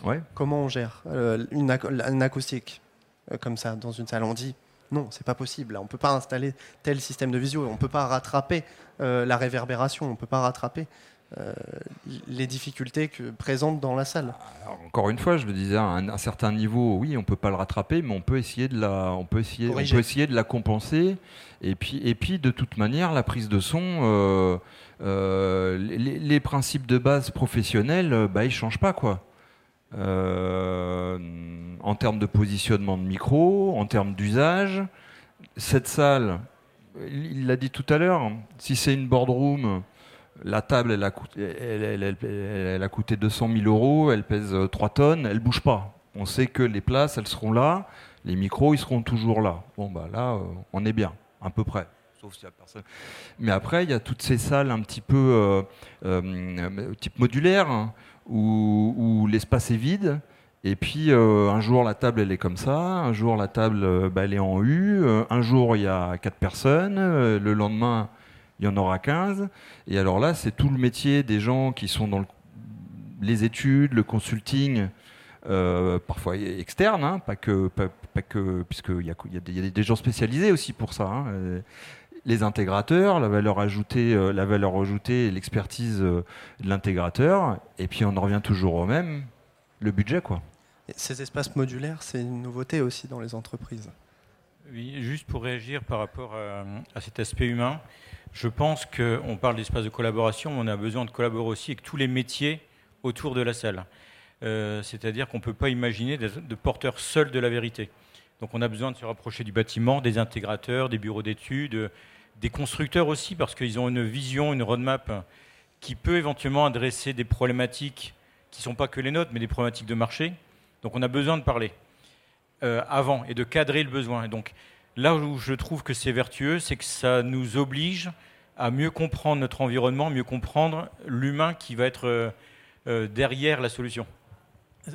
Ouais. Comment on gère euh, une, acoustique euh, comme ça dans une salle? On dit non, c'est pas possible. On peut pas installer tel système de visio. On peut pas rattraper euh, la réverbération. On peut pas rattraper les difficultés que présentes dans la salle. encore une fois, je le disais, à un, certain niveau, oui, on peut pas le rattraper, mais on peut essayer de la, on peut essayer, on peut essayer de la compenser. Et puis, et puis, de toute manière, la prise de son euh, les, principes de base professionnels, euh, bah, ils changent pas quoi. Euh, en termes de positionnement de micro, en termes d'usage, cette salle, il l'a dit tout à l'heure, si c'est une boardroom, la table, elle a, coûté, elle, a coûté 200 000 euros, elle pèse 3 tonnes, elle bouge pas. On sait que les places, elles seront là, les micros, ils seront toujours là. Bon, bah là, on est bien, à peu près. Mais après, il y a toutes ces salles un petit peu euh, euh, type modulaire, hein, où, l'espace est vide. Et puis euh, un jour la table elle est comme ça, un jour la table bah, elle est en U, un jour il y a quatre personnes, le lendemain il y en aura 15. Et alors là c'est tout le métier des gens qui sont dans les études, le consulting, parfois externe, hein, pas que, pas, que puisqu'il y a, y a, des gens spécialisés aussi pour ça. Hein, les intégrateurs, la valeur ajoutée, euh, la valeur ajoutée, l'expertise euh, de l'intégrateur, et puis on en revient toujours au même, le budget quoi. ces espaces modulaires, c'est une nouveauté aussi dans les entreprises? Oui, juste pour réagir par rapport à, cet aspect humain, je pense qu'on parle d'espace de collaboration, mais on a besoin de collaborer aussi avec tous les métiers autour de la salle. Euh, c'est-à-dire qu'on ne peut pas imaginer de, porteurs seuls de la vérité. Donc on a besoin de se rapprocher du bâtiment, des intégrateurs, des bureaux d'études, des constructeurs aussi, parce qu'ils ont une vision, une roadmap qui peut éventuellement adresser des problématiques qui ne sont pas que les nôtres, mais des problématiques de marché. Donc on a besoin de parler euh, avant et de cadrer le besoin. Et donc là où je trouve que c'est vertueux, c'est que ça nous oblige à mieux comprendre notre environnement, mieux comprendre l'humain qui va être euh, euh, derrière la solution.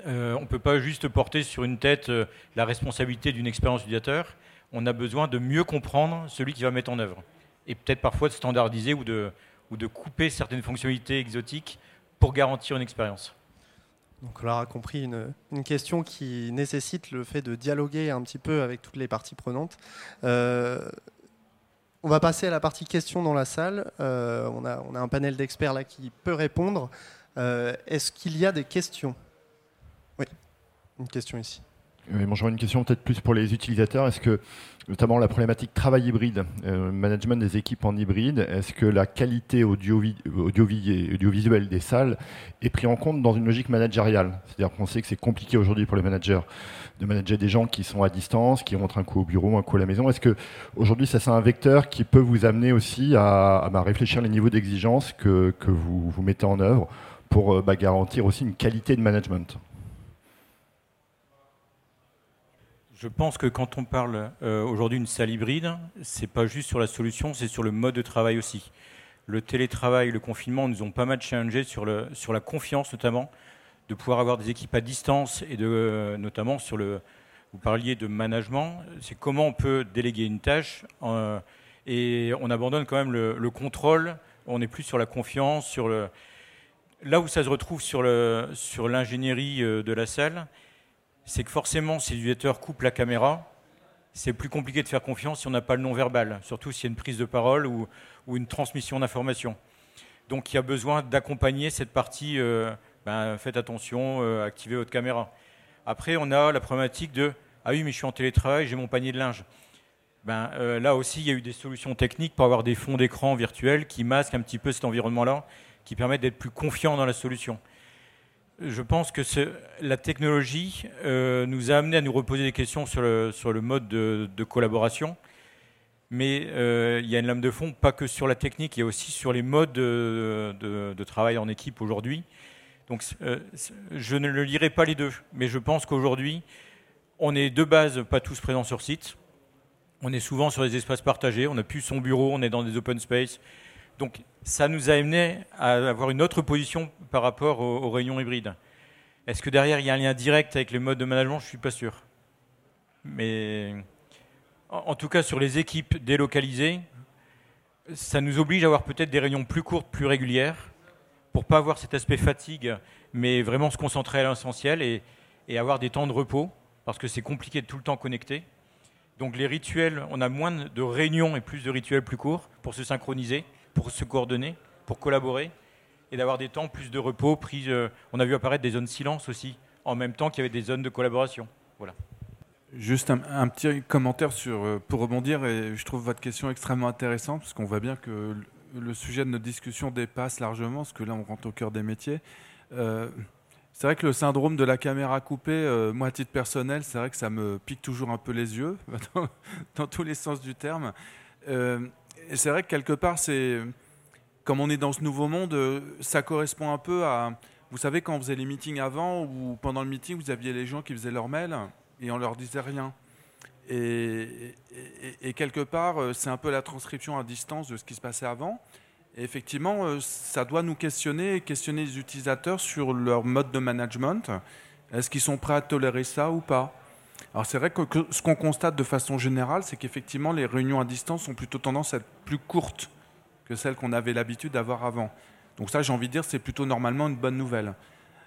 on ne peut pas juste porter sur une tête la responsabilité d'une expérience utilisateur on a besoin de mieux comprendre celui qui va mettre en œuvre. Et peut-être parfois de standardiser ou de couper certaines fonctionnalités exotiques pour garantir une expérience. Donc on l'aura compris, une, question qui nécessite le fait de dialoguer un petit peu avec toutes les parties prenantes. Euh, on va passer à la partie questions dans la salle. Euh, on, a, on, a, un panel d'experts là qui peut répondre. Euh, est-ce qu'il y a des questions? Oui, une question ici. Oui, une question peut-être plus pour les utilisateurs. Est-ce que, notamment la problématique travail hybride, euh, management des équipes en hybride, est-ce que la qualité audio, audiovisuelle des salles est prise en compte dans une logique managériale? C'est-à-dire qu'on sait que c'est compliqué aujourd'hui pour les managers de manager des gens qui sont à distance, qui rentrent un coup au bureau, un coup à la maison. Est-ce que aujourd'hui, ça c'est un vecteur qui peut vous amener aussi à, bah, réfléchir les niveaux d'exigence que, vous, vous mettez en œuvre pour euh, bah, garantir aussi une qualité de management? Je pense que quand on parle euh, aujourd'hui d'une salle hybride, c'est pas juste sur la solution, c'est sur le mode de travail aussi. Le télétravail, le confinement nous ont pas mal challengé sur, la confiance notamment, de pouvoir avoir des équipes à distance et de, euh, notamment sur le. Vous parliez de management, c'est comment on peut déléguer une tâche euh, et on abandonne quand même le, le, contrôle. On est plus sur la confiance, sur le. Là où ça se retrouve sur l'ingénierie sur de la salle, c'est que forcément, si l'utilisateur coupe la caméra, c'est plus compliqué de faire confiance si on n'a pas le non-verbal, surtout s'il y a une prise de parole ou, une transmission d'informations. Donc il y a besoin d'accompagner cette partie, ben, faites attention, activez votre caméra. Après, on a la problématique de, ah oui, mais je suis en télétravail, j'ai mon panier de linge. Ben, là aussi, il y a eu des solutions techniques pour avoir des fonds d'écran virtuels qui masquent un petit peu cet environnement-là, qui permettent d'être plus confiant dans la solution je pense que la technologie euh, nous a amené à nous reposer des questions sur le, mode de, collaboration. Mais euh, il y a une lame de fond, pas que sur la technique, il y a aussi sur les modes de, travail en équipe aujourd'hui. Donc euh, je ne le lirai pas les deux, mais je pense qu'aujourd'hui, on est de base pas tous présents sur site. On est souvent sur des espaces partagés, on n'a plus son bureau, on est dans des open space. Donc ça nous a amené à avoir une autre position par rapport aux, réunions hybrides. Est-ce que derrière il y a un lien direct avec les modes de management? Je ne suis pas sûr. Mais en tout cas sur les équipes délocalisées, ça nous oblige à avoir peut-être des réunions plus courtes, plus régulières, pour pas avoir cet aspect fatigue, mais vraiment se concentrer à l'essentiel et, et avoir des temps de repos, parce que c'est compliqué de tout le temps connecter. Donc les rituels, on a moins de réunions et plus de rituels plus courts pour se synchroniser pour se coordonner, pour collaborer et d'avoir des temps plus de repos. Euh, on a vu apparaître des zones silence aussi, en même temps qu'il y avait des zones de collaboration. Voilà. Juste un, petit commentaire sur, euh, pour rebondir, et je trouve votre question extrêmement intéressante, parce qu'on voit bien que le sujet de notre discussion dépasse largement, parce que là on rentre au cœur des métiers. Euh, c'est vrai que le syndrome de la caméra coupée, moi à titre personnel, c'est vrai que ça me pique toujours un peu les yeux, dans, tous les sens du terme et c'est vrai que quelque part, c'est comme on est dans ce nouveau monde, euh, ça correspond un peu à. Vous savez, quand vous faisait les meetings avant ou pendant le meeting, vous aviez les gens qui faisaient leur mail et on leur disait rien. Et, quelque part, euh, c'est un peu la transcription à distance de ce qui se passait avant. Et effectivement, euh, ça doit nous questionner et questionner les utilisateurs sur leur mode de management. Est-ce qu'ils sont prêts à tolérer ça ou pas? Alors c'est vrai que, ce qu'on constate de façon générale, c'est qu'effectivement les réunions à distance ont plutôt tendance à être plus courtes que celles qu'on avait l'habitude d'avoir avant. Donc ça, j'ai envie de dire, c'est plutôt normalement une bonne nouvelle.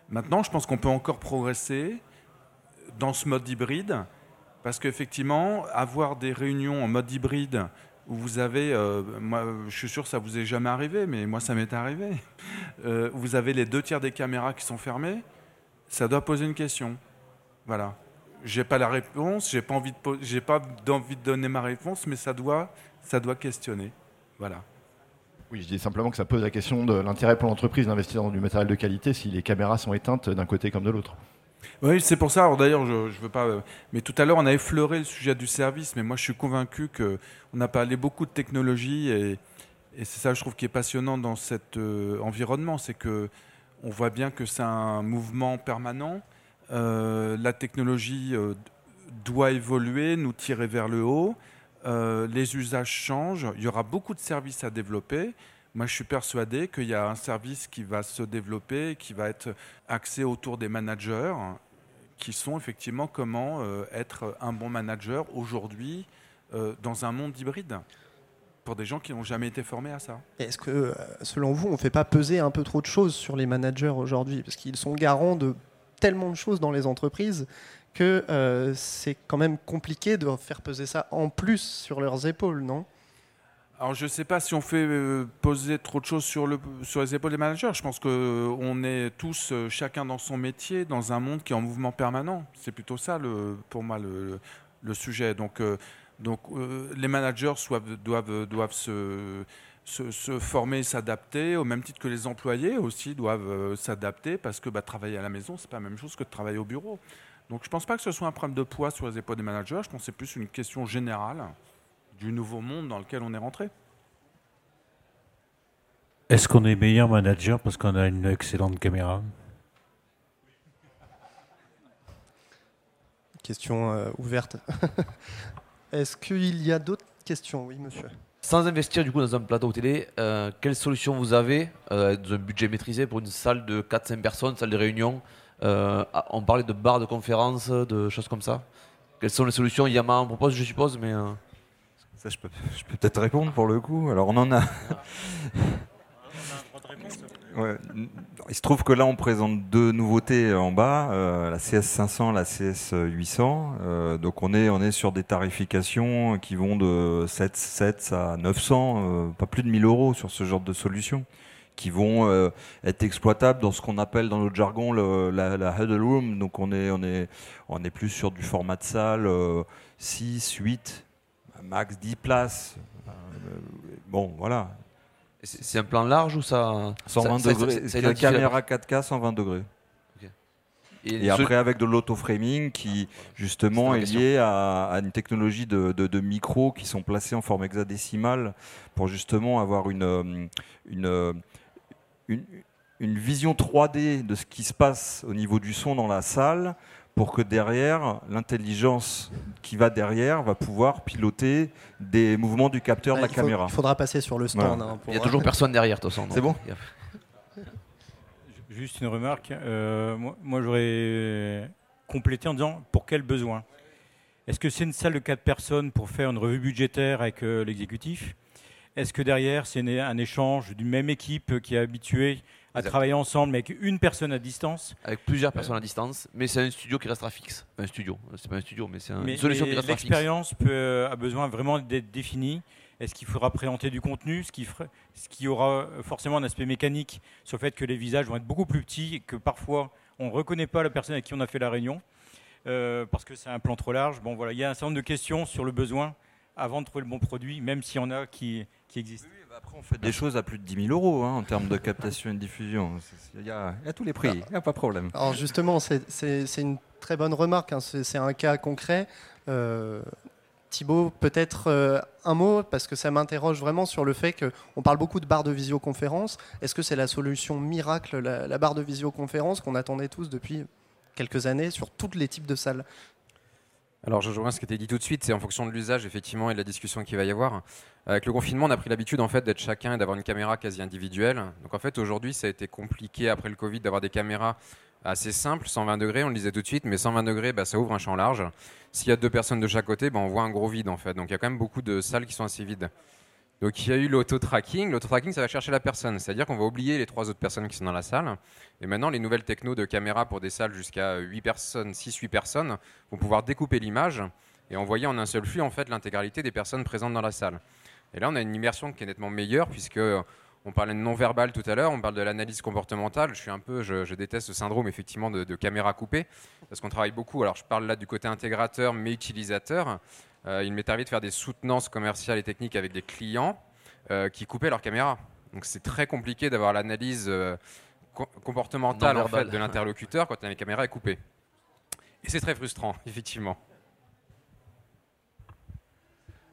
Maintenant, je pense qu'on peut encore progresser dans ce mode hybride, parce qu'effectivement, avoir des réunions en mode hybride où vous avez, euh, moi je suis sûr que ça vous est jamais arrivé, mais moi ça m'est arrivé, euh, vous avez les deux tiers des caméras qui sont fermées, ça doit poser une question. Voilà j'ai pas la réponse, j'ai pas envie de j'ai pas d'envie de donner ma réponse, mais ça doit ça doit questionner. Voilà. Oui, je dis simplement que ça pose la question de l'intérêt pour l'entreprise d'investir dans du matériel de qualité si les caméras sont éteintes d'un côté comme de l'autre. Oui, c'est pour ça. D'ailleurs, je, je veux pas. Euh, mais tout à l'heure, on a effleuré le sujet du service, mais moi, je suis convaincu que on a parlé beaucoup de technologie et, et c'est ça, je trouve, qui est passionnant dans cet euh, environnement, c'est que on voit bien que c'est un mouvement permanent la technologie euh, doit évoluer, nous tirer vers le haut. Euh, les usages changent. Il y aura beaucoup de services à développer. Moi, je suis persuadé qu'il y a un service qui va se développer, qui va être axé autour des managers, qui sont effectivement comment être un bon manager aujourd'hui dans un monde hybride pour des gens qui n'ont jamais été formés à ça. Est-ce que, selon vous, on ne fait pas peser un peu trop de choses sur les managers aujourd'hui? Parce qu'ils sont garants de tellement de choses dans les entreprises que euh, c'est quand même compliqué de faire peser ça en plus sur leurs épaules, non? Alors je ne sais pas si on fait euh, poser trop de choses sur, le, sur les épaules des managers. Je pense qu'on euh, est tous, chacun dans son métier, dans un monde qui est en mouvement permanent. C'est plutôt ça, le, pour moi, le, sujet. Donc, donc les managers doivent, doivent se se, former, s'adapter, au même titre que les employés aussi doivent euh, s'adapter parce que bah, travailler à la maison, c'est pas la même chose que de travailler au bureau. Donc je ne pense pas que ce soit un problème de poids sur les épaules des managers, je pense que c'est plus une question générale du nouveau monde dans lequel on est rentré. Est-ce qu'on est meilleur manager parce qu'on a une excellente caméra? Question euh, ouverte. Est-ce qu'il y a d'autres questions? Oui, monsieur. Sans investir du coup dans un plateau télé, euh, quelle solution vous avez euh, un budget maîtrisé pour une salle de 4-5 personnes, salle de réunion euh, On parlait de bars de conférences, de choses comme ça. Quelles sont les solutions? Yamaha en propose, je suppose, mais... Ça, je peux, je peux peut-être répondre pour le coup. Alors, on en a... Il se trouve que là, on présente deux nouveautés en bas, euh, la CS500, la CS800. Euh, donc, on est, on est sur des tarifications qui vont de 7, 7 à 900, euh, pas plus de 1000 euros sur ce genre de solution, qui vont euh, être exploitables dans ce qu'on appelle dans notre jargon la, huddle room. Donc on est, on, est, on est plus sur du format de salle 6, 8, max 10 places. bon, voilà. C'est un plan large ou ça 120 degrés. C'est une caméra 4K 120 degrés. Et, après, avec de l'auto-framing qui, justement, est, lié à, une technologie de, de, micros qui sont placés en forme hexadécimale pour justement avoir une, euh, euh, une, une, vision 3D de ce qui se passe au niveau du son dans la salle pour que derrière, l'intelligence qui va derrière va pouvoir piloter des mouvements du capteur de la caméra. Il faudra passer sur le stand. Hein, il n'y a toujours personne derrière, de toute façon. C'est bon Juste une remarque. Euh, moi, j'aurais complété en disant pour quel besoin? Est-ce que c'est une salle de 4 personnes pour faire une revue budgétaire avec euh, l'exécutif? Est-ce que derrière, c'est un échange d'une même équipe qui est habituée à travailler ensemble, mais avec une personne à distance Avec plusieurs personnes à distance, mais c'est un studio qui restera fixe. Un studio, c'est pas un studio, mais c'est une solution qui restera fixe. L'expérience a besoin vraiment d'être définie. Est-ce qu'il faudra présenter du contenu ce qui, ce qui aura forcément un aspect mécanique sur le fait que les visages vont être beaucoup plus petits et que parfois on ne reconnaît pas la personne avec qui on a fait la réunion euh, parce que c'est un plan trop large. Bon, voilà, il y a un certain nombre de questions sur le besoin avant de trouver le bon produit, même s'il y en a qui, qui existent. Bah après, on fait des choses à plus de 10 000 euros hein, en termes de captation et de diffusion. Il y, a, tous les prix, il n'y a pas de problème. Alors justement, c'est une très bonne remarque. Hein. C'est un cas concret. Euh, Thibaut, peut-être euh, un mot, parce que ça m'interroge vraiment sur le fait qu'on parle beaucoup de barre de visioconférence. Est-ce que c'est la solution miracle, la, barre de visioconférence qu'on attendait tous depuis quelques années sur tous les types de salles? Alors, je rejoins ce qui été dit tout de suite, c'est en fonction de l'usage, effectivement, et de la discussion qu'il va y avoir. Avec le confinement, on a pris l'habitude, en fait, d'être chacun et d'avoir une caméra quasi individuelle. Donc, en fait, aujourd'hui, ça a été compliqué, après le Covid, d'avoir des caméras assez simple, 120 degrés, on le disait tout de suite, mais 120 degrés, bah, ça ouvre un champ large. S'il y a deux personnes de chaque côté, bah, on voit un gros vide en fait. Donc il y a quand même beaucoup de salles qui sont assez vides. Donc il y a eu l'auto-tracking. L'auto-tracking, ça va chercher la personne. C'est-à-dire qu'on va oublier les trois autres personnes qui sont dans la salle. Et maintenant, les nouvelles technos de caméra pour des salles jusqu'à 8 personnes, 6-8 personnes, vont pouvoir découper l'image et envoyer en un seul flux en fait l'intégralité des personnes présentes dans la salle. Et là, on a une immersion qui est nettement meilleure puisque on parlait de non-verbal tout à l'heure, on parle de l'analyse comportementale. Je suis un peu, je, déteste ce syndrome effectivement de, caméra coupée, parce qu'on travaille beaucoup. Alors je parle là du côté intégrateur, mais utilisateur. Euh, il m'est arrivé de faire des soutenances commerciales et techniques avec des clients euh, qui coupaient leur caméra. Donc c'est très compliqué d'avoir l'analyse euh, comportementale en fait, de l'interlocuteur quand la caméra est coupée. Et c'est très frustrant, effectivement.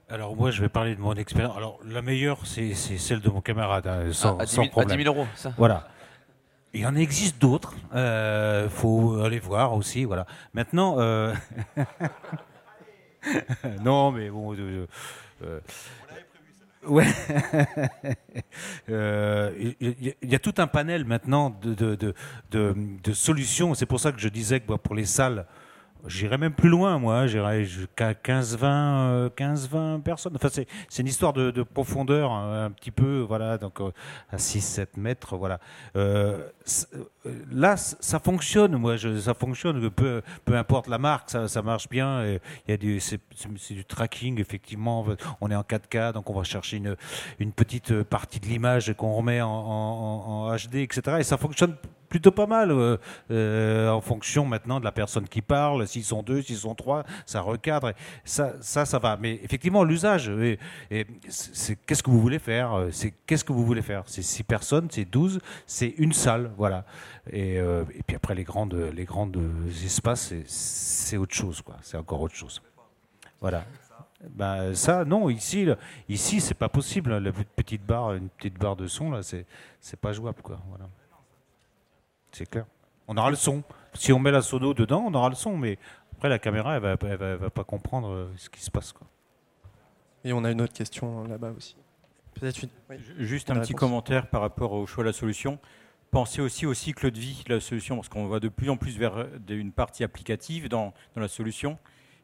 Alors moi, je vais parler de mon expérience. Alors la meilleure, c'est celle de mon camarade, hein, sans, à, 10 000, problème. 10 000 euros, ça. Voilà. Il en existe d'autres. Il euh, faut aller voir aussi. Voilà. Maintenant, euh... non, mais bon. Euh, euh ouais. Euh, il y, a tout un panel maintenant de, de, de, de solutions. C'est pour ça que je disais que pour les salles J'irais même plus loin, moi. J'irais jusqu'à 15-20 15, 20 personnes. Enfin, c'est une histoire de, profondeur, hein, un petit peu, voilà, donc euh, à 6-7 mètres, voilà. Euh, euh, là, ça fonctionne, moi, ça fonctionne. Peu, peu importe la marque, ça, ça marche bien. C'est du tracking, effectivement. On est en 4K, donc on va chercher une, une petite partie de l'image qu'on remet en HD, etc. Et ça fonctionne plutôt pas mal euh, euh, en fonction maintenant de la personne qui parle. S'ils sont deux, s'ils sont trois, ça recadre. Ça, ça, ça va. Mais effectivement, l'usage, c'est qu'est-ce que vous voulez faire C'est qu'est-ce que vous voulez faire? C'est six personnes, c'est douze, c'est une salle, voilà. Et, euh, et, puis après les grandes, les grandes espaces, c'est autre chose, quoi. C'est encore autre chose. Voilà. Ben, ça, non, ici, ici, c'est pas possible. La petite barre, une petite barre de son, là, c'est pas jouable, quoi. Voilà. C'est clair. On aura le son. Si on met la sono dedans, on aura le son, mais après la caméra, elle va, va, pas comprendre euh, ce qui se passe. Quoi. Et on a une autre question là-bas aussi. Peut-être Juste un petit commentaire par rapport au choix de la solution. Pensez aussi au cycle de vie de la solution, parce qu'on va de plus en plus vers une partie applicative dans, dans la solution.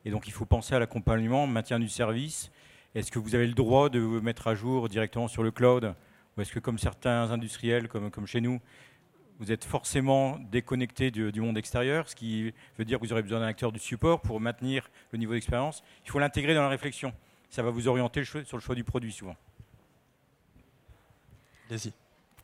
Et donc il faut penser à l'accompagnement, maintien du service. Est-ce que vous avez le droit de vous mettre à jour directement sur le cloud? Ou est-ce que comme certains industriels, comme, comme chez nous, vous êtes forcément déconnecté du, monde extérieur, ce qui veut dire que vous aurez besoin d'un acteur du support pour maintenir le niveau d'expérience. Il faut l'intégrer dans la réflexion. Ça va vous orienter sur le choix du produit souvent. Moi,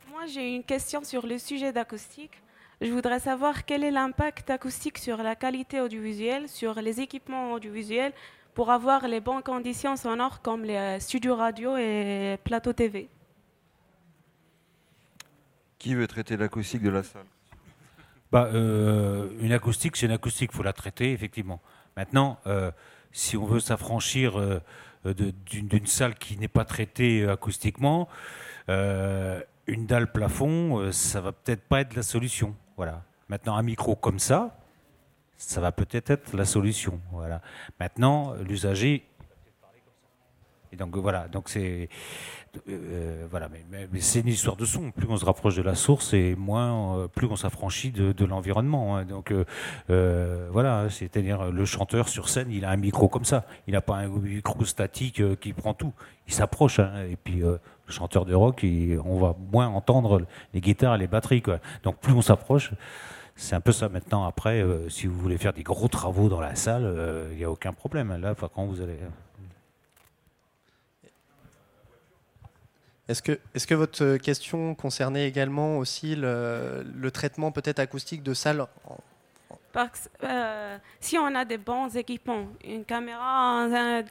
moi, j'ai une question sur le sujet d'acoustique. Je voudrais savoir quel est l'impact acoustique sur la qualité audiovisuelle, sur les équipements audiovisuels, pour avoir les bonnes conditions sonores comme les euh, studios radio et plateaux TV. Qui veut traiter l'acoustique de la salle? Bah, euh, Une acoustique, c'est une acoustique, il faut la traiter, effectivement. Maintenant, euh, si on veut s'affranchir d'une salle qui n'est pas traitée acoustiquement, une dalle plafond, ça va peut-être pas être la solution. Voilà. Maintenant, un micro comme ça, ça va peut-être être la solution. Voilà. Maintenant, l'usager. Et donc voilà, donc c'est euh, voilà, mais, c'est une histoire de son. Plus on se rapproche de la source et moins, euh, plus on s'affranchit de, l'environnement. Hein. Donc euh, voilà, c'est-à-dire le chanteur sur scène, il a un micro comme ça. Il n'a pas un micro statique qui prend tout. Il s'approche. Hein. et puis chanteur de rock, on va moins entendre les guitares et les batteries. Donc plus on s'approche, c'est un peu ça maintenant. Après, euh, si vous voulez faire des gros travaux dans la salle, il euh, n'y a aucun problème. Là, quand vous allez. Est-ce que, est que, votre question concernait également aussi le, traitement peut-être acoustique de salle Parce, euh, Si on a des bons équipements, une caméra,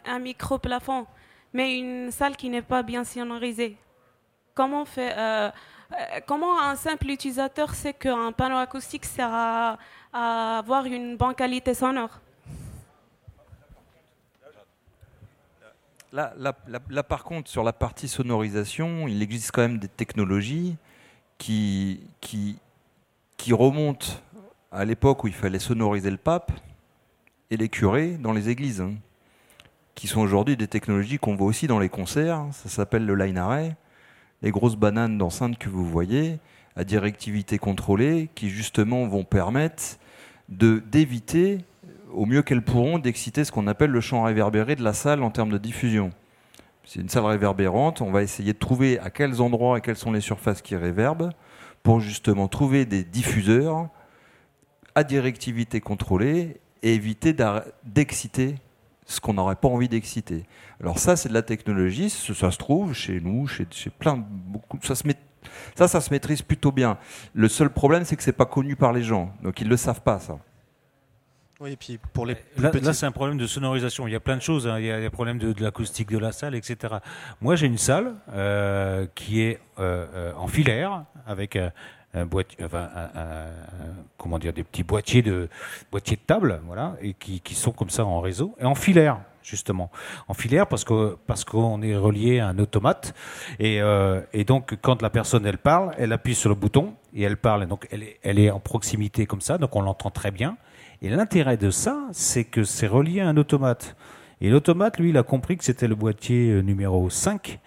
un micro plafond, mais une salle qui n'est pas bien sonorisée. Comment, fait, euh, euh, comment un simple utilisateur sait qu'un panneau acoustique sert à, avoir une bonne qualité sonore? Là, par contre, sur la partie sonorisation, il existe quand même des technologies qui, qui, qui remontent à l'époque où il fallait sonoriser le pape et les curés dans les églises. Hein qui sont aujourd'hui des technologies qu'on voit aussi dans les concerts. Ça s'appelle le line array. Les grosses bananes d'enceinte que vous voyez, à directivité contrôlée, qui justement vont permettre d'éviter, au mieux qu'elles pourront, d'exciter ce qu'on appelle le champ réverbéré de la salle en termes de diffusion. C'est une salle réverbérante, on va essayer de trouver à quels endroits et quelles sont les surfaces qui réverbent pour justement trouver des diffuseurs à directivité contrôlée et éviter d'exciter ce qu'on n'aurait pas envie d'exciter. Alors ça, c'est de la technologie, ça, se trouve chez nous, chez, plein beaucoup, ça se ça, ça se maîtrise plutôt bien. Le seul problème, c'est que c'est pas connu par les gens, donc ils le savent pas ça. Oui, et puis pour les là, là c'est un problème de sonorisation. Il y a plein de choses. Hein. Il y a le problème de, l'acoustique de la salle, etc. Moi, j'ai une salle euh, qui est euh, euh, en filaire avec un boîtier, enfin, comment dire, des petits boîtiers de, boîtiers de table, voilà, et qui, qui, sont comme ça en réseau, et en filaire, justement. En filaire parce que parce qu'on est relié à un automate, et, euh, et, donc quand la personne elle parle, elle appuie sur le bouton et elle parle, donc elle est, elle est en proximité comme ça, donc on l'entend très bien. Et l'intérêt de ça, c'est que c'est relié à un automate. Et l'automate, lui, il a compris que c'était le boîtier euh, numéro 5.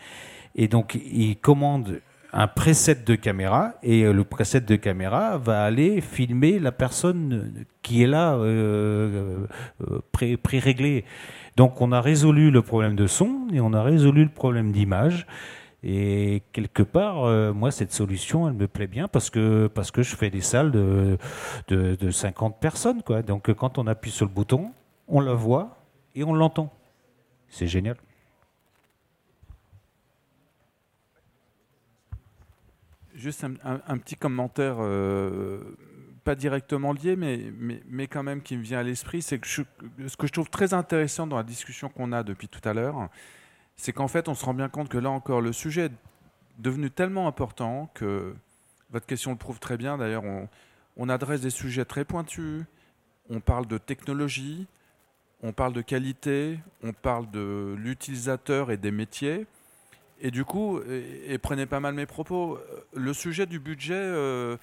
Et donc, il commande un preset de caméra et euh, le preset de caméra va aller filmer la personne qui est là euh, euh, pré-réglée. Donc on a résolu le problème de son et on a résolu le problème d'image. Et quelque part, moi, cette solution, elle me plaît bien parce que, parce que je fais des salles de, de, de 50 personnes. Quoi. Donc quand on appuie sur le bouton, on la voit et on l'entend. C'est génial. Juste un, petit commentaire, euh, pas directement lié, mais, mais, quand même qui me vient à l'esprit, c'est que ce que je trouve très intéressant dans la discussion qu'on a depuis tout à l'heure, c'est qu'en fait, on se rend bien compte que là encore, le sujet est devenu tellement important que votre question le prouve très bien. D'ailleurs, on, adresse des sujets très pointus, on parle de technologie, on parle de qualité, on parle de l'utilisateur et des métiers. Et du coup, et, prenez pas mal mes propos, le sujet du budget euh,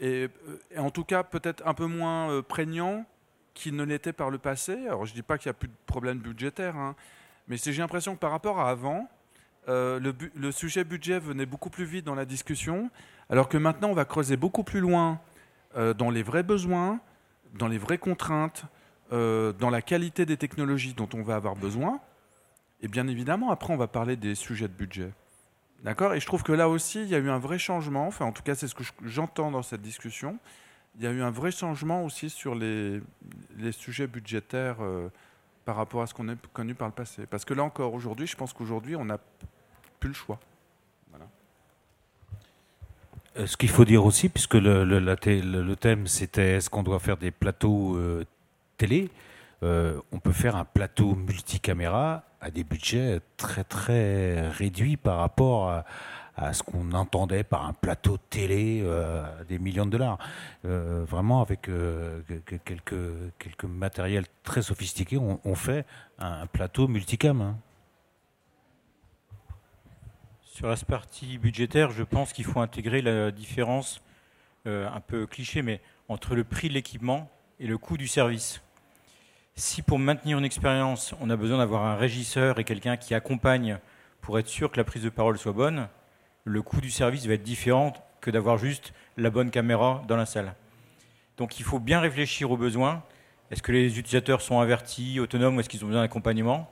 est, en tout cas peut-être un peu moins euh, prégnant qu'il ne l'était par le passé. Alors je ne dis pas qu'il n'y a plus de problème budgétaire, hein, mais j'ai l'impression que par rapport à avant, euh, le, sujet budget venait beaucoup plus vite dans la discussion, alors que maintenant on va creuser beaucoup plus loin dans les vrais besoins, dans les vraies contraintes, dans la qualité des technologies dont on va avoir besoin. Et bien évidemment, après, on va parler des sujets de budget. D'accord? Et je trouve que là aussi, il y a eu un vrai changement. Enfin, en tout cas, c'est ce que j'entends dans cette discussion. Il y a eu un vrai changement aussi sur les, sujets budgétaires euh, par rapport à ce qu'on a connu par le passé. Parce que là encore, aujourd'hui, je pense qu'aujourd'hui, on n'a plus le choix. Euh, ce qu'il faut dire aussi, puisque le, thème c'était est-ce qu'on doit faire des plateaux euh, télé, euh, on peut faire un plateau multicaméra à des budgets très très réduits par rapport à, à ce qu'on entendait par un plateau télé euh, des millions de dollars. Euh, vraiment, avec euh, quelques, quelques matériels très sophistiqués, on, fait un, plateau multicam. Hein. Sur la partie budgétaire, je pense qu'il faut intégrer la différence, un peu cliché, mais entre le prix de l'équipement et le coût du service. Si pour maintenir une expérience, on a besoin d'avoir un régisseur et quelqu'un qui accompagne pour être sûr que la prise de parole soit bonne, le coût du service va être différent que d'avoir juste la bonne caméra dans la salle. Donc il faut bien réfléchir aux besoins. Est-ce que les utilisateurs sont avertis, autonomes, ou est-ce qu'ils ont besoin d'accompagnement?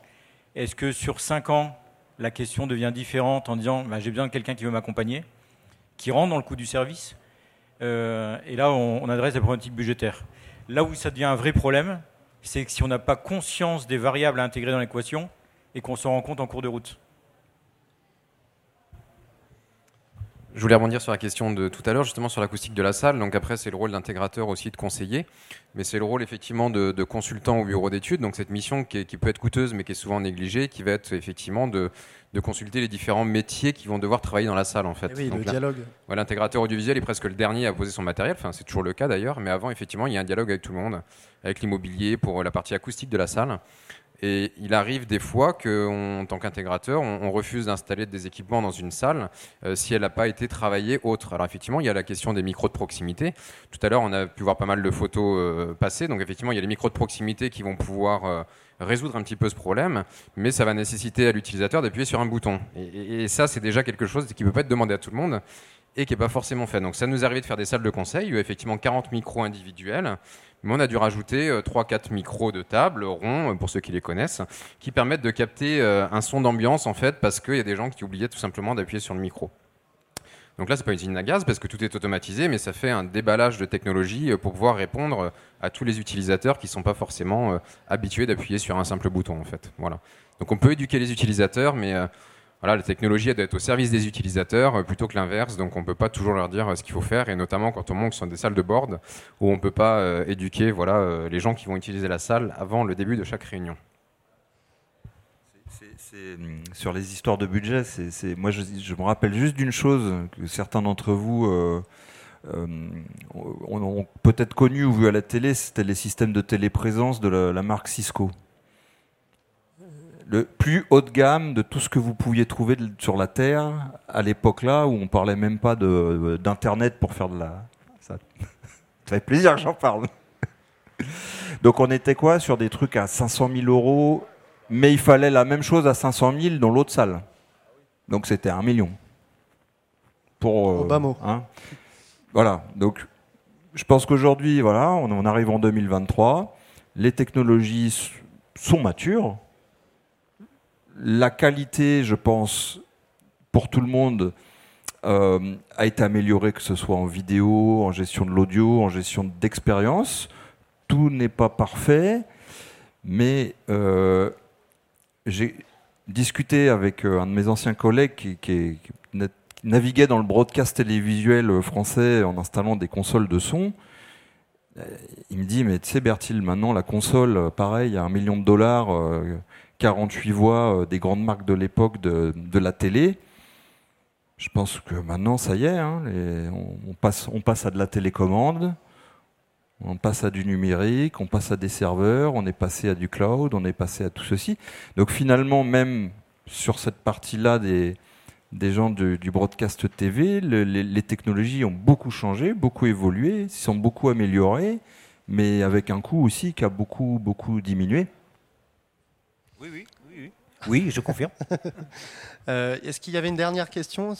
Est-ce que sur 5 ans, la question devient différente en disant bah, j'ai besoin de quelqu'un qui veut m'accompagner, qui rentre dans le coût du service euh, Et là, on, adresse des problématiques budgétaires. Là où ça devient un vrai problème, c'est que si on n'a pas conscience des variables à intégrer dans l'équation et qu'on s'en rend compte en cours de route. Je voulais rebondir sur la question de tout à l'heure, justement sur l'acoustique de la salle. Donc après, c'est le rôle d'intégrateur aussi de conseiller, mais c'est le rôle effectivement de, consultant au bureau d'études. Donc cette mission qui, peut être coûteuse, mais qui est souvent négligée, qui va être effectivement de, consulter les différents métiers qui vont devoir travailler dans la salle en fait. Eh oui, le dialogue. L'intégrateur audiovisuel est presque le dernier à poser son matériel. Enfin, c'est toujours le cas d'ailleurs, mais avant effectivement, il y a un dialogue avec tout le monde, avec l'immobilier pour la partie acoustique de la salle. Et il arrive des fois qu'en tant qu'intégrateur, on, refuse d'installer des équipements dans une salle euh, si elle n'a pas été travaillée autre. Alors effectivement, il y a la question des micros de proximité. Tout à l'heure, on a pu voir pas mal de photos euh, passer. Donc effectivement, il y a les micros de proximité qui vont pouvoir euh, résoudre un petit peu ce problème, mais ça va nécessiter à l'utilisateur d'appuyer sur un bouton. Et, et ça, c'est déjà quelque chose qui ne peut pas être demandé à tout le monde et qui n'est pas forcément fait. Donc ça nous arrivé de faire des salles de conseil, a effectivement 40 micros individuels, mais on a dû rajouter 3-4 euh, micros de table, ronds, euh, pour ceux qui les connaissent, qui permettent de capter euh, un son d'ambiance, en fait, parce qu'il y a des gens qui oubliaient tout simplement d'appuyer sur le micro. Donc là, c'est pas une usine à gaz parce que tout est automatisé, mais ça fait un déballage de technologie pour pouvoir répondre à tous les utilisateurs qui ne sont pas forcément habitués d'appuyer sur un simple bouton, en fait. Voilà. Donc on peut éduquer les utilisateurs, mais voilà, la technologie doit être au service des utilisateurs euh, plutôt que l'inverse. Donc on ne peut pas toujours leur dire euh, ce qu'il faut faire, et notamment quand on monte sur des salles de board où on ne peut pas euh, éduquer voilà, les gens qui vont utiliser la salle avant le début de chaque réunion. Hum, sur les histoires de budget, c'est, moi je, me rappelle juste d'une chose que certains d'entre vous ont, peut-être connu ou vu à la télé, c'était les systèmes de téléprésence de la marque Cisco le plus haut de gamme de tout ce que vous pouviez trouver sur la Terre à l'époque là où on parlait même pas d'internet pour faire de la. Ça, ça fait plaisir que j'en parle. Donc on était quoi sur des trucs à 500 000 euros, mais il fallait la même chose à 500 000 dans l'autre salle. Donc c'était un million. Pour euh, Obama. Hein. Voilà. Donc je pense qu'aujourd'hui, voilà, on, on arrive en 2023, les technologies sont matures la qualité, je pense, pour tout le monde, euh, a été améliorée, que ce soit en vidéo, en gestion de l'audio, en gestion d'expérience. Tout n'est pas parfait, mais euh, j'ai discuté avec euh, un de mes anciens collègues qui, qui, naviguait dans le broadcast télévisuel français en installant des consoles de son. Il me dit, mais tu sais Bertil, maintenant la console, pareil, à un million de dollars 48 voix euh, des grandes marques de l'époque de, la télé. Je pense que maintenant, ça y est, hein, on, passe, à de la télécommande, on passe à du numérique, on passe à des serveurs, on est passé à du cloud, on est passé à tout ceci. Donc finalement, même sur cette partie-là des, gens du broadcast TV, les, technologies ont beaucoup changé, beaucoup évolué, sont beaucoup améliorées, mais avec un coût aussi qui a beaucoup, beaucoup diminué. Oui, oui, oui. Oui, je confirme. Euh, est-ce qu'il y avait une dernière question?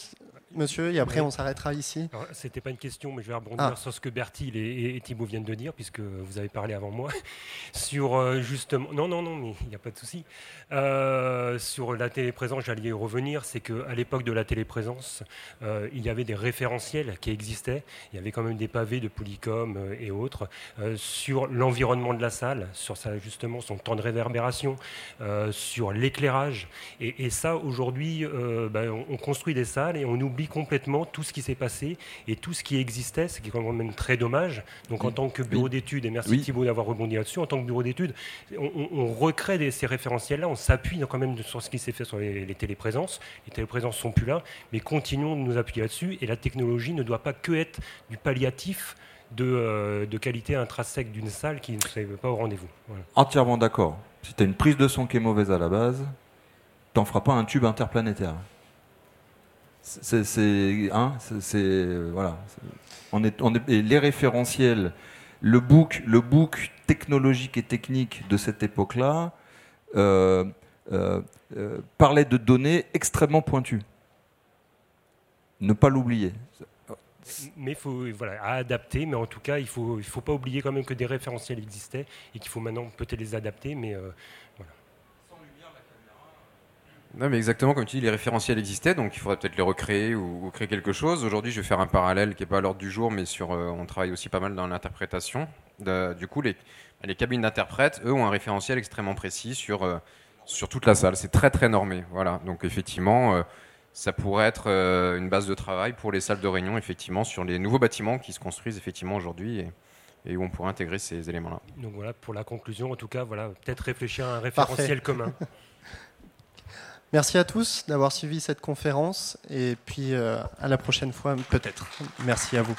Monsieur, et après on s'arrêtera ici. C'était pas une question, mais je vais rebondir ah. sur ce que Bertil et, Thibault viennent de dire, puisque vous avez parlé avant moi, sur euh, justement. Non, non, non, mais il n'y a pas de souci. Euh, sur la téléprésence, j'allais y revenir, c'est qu'à l'époque de la téléprésence, euh, il y avait des référentiels qui existaient. Il y avait quand même des pavés de Polycom et autres sur l'environnement de la salle, sur ça, justement son temps de réverbération, sur l'éclairage. Et, ça, aujourd'hui, ben, on construit des salles et on oublie oublie complètement tout ce qui s'est passé et tout ce qui existait, ce qui est quand même très dommage. Donc en tant que bureau d'études, et merci Thibault d'avoir rebondi là-dessus, en tant que bureau d'études, on, recrée ces référentiels-là, on s'appuie quand même sur ce qui s'est fait sur les, téleprésences. Les téleprésences sont plus là, mais continuons de nous appuyer là-dessus. Et la technologie ne doit pas que être du palliatif de, euh, qualité intrinsèque d'une salle qui ne serait pas au rendez-vous. Entièrement d'accord. Si tu as une prise de son qui est mauvaise à la base, t'en feras pas un tube interplanétaire. C'est, hein, voilà. On est, on est, les référentiels, le book, le book technologique et technique de cette époque-là euh, euh, euh, parlait de données extrêmement pointues. Ne pas l'oublier. Mais il faut voilà, adapter, mais en tout cas, il ne faut, il faut pas oublier quand même que des référentiels existaient et qu'il faut maintenant peut-être les adapter, mais non, mais exactement comme tu dis, les référentiels existaient, donc il faudrait peut-être les recréer ou, créer quelque chose. Aujourd'hui, je vais faire un parallèle qui n'est pas à l'ordre du jour, mais sur, euh, on travaille aussi pas mal dans l'interprétation. Du coup, les, les cabines d'interprètes, eux, ont un référentiel extrêmement précis sur, euh, sur toute la salle. C'est très très normé. Voilà. Donc effectivement, euh, ça pourrait être une base de travail pour les salles de réunion, effectivement, sur les nouveaux bâtiments qui se construisent effectivement aujourd'hui. Et, et où on pourrait intégrer ces éléments-là. Donc voilà, pour la conclusion, en tout cas, voilà, peut-être réfléchir à un référentiel commun. Merci à tous d'avoir suivi cette conférence et puis euh, à la prochaine fois peut-être. Merci à vous.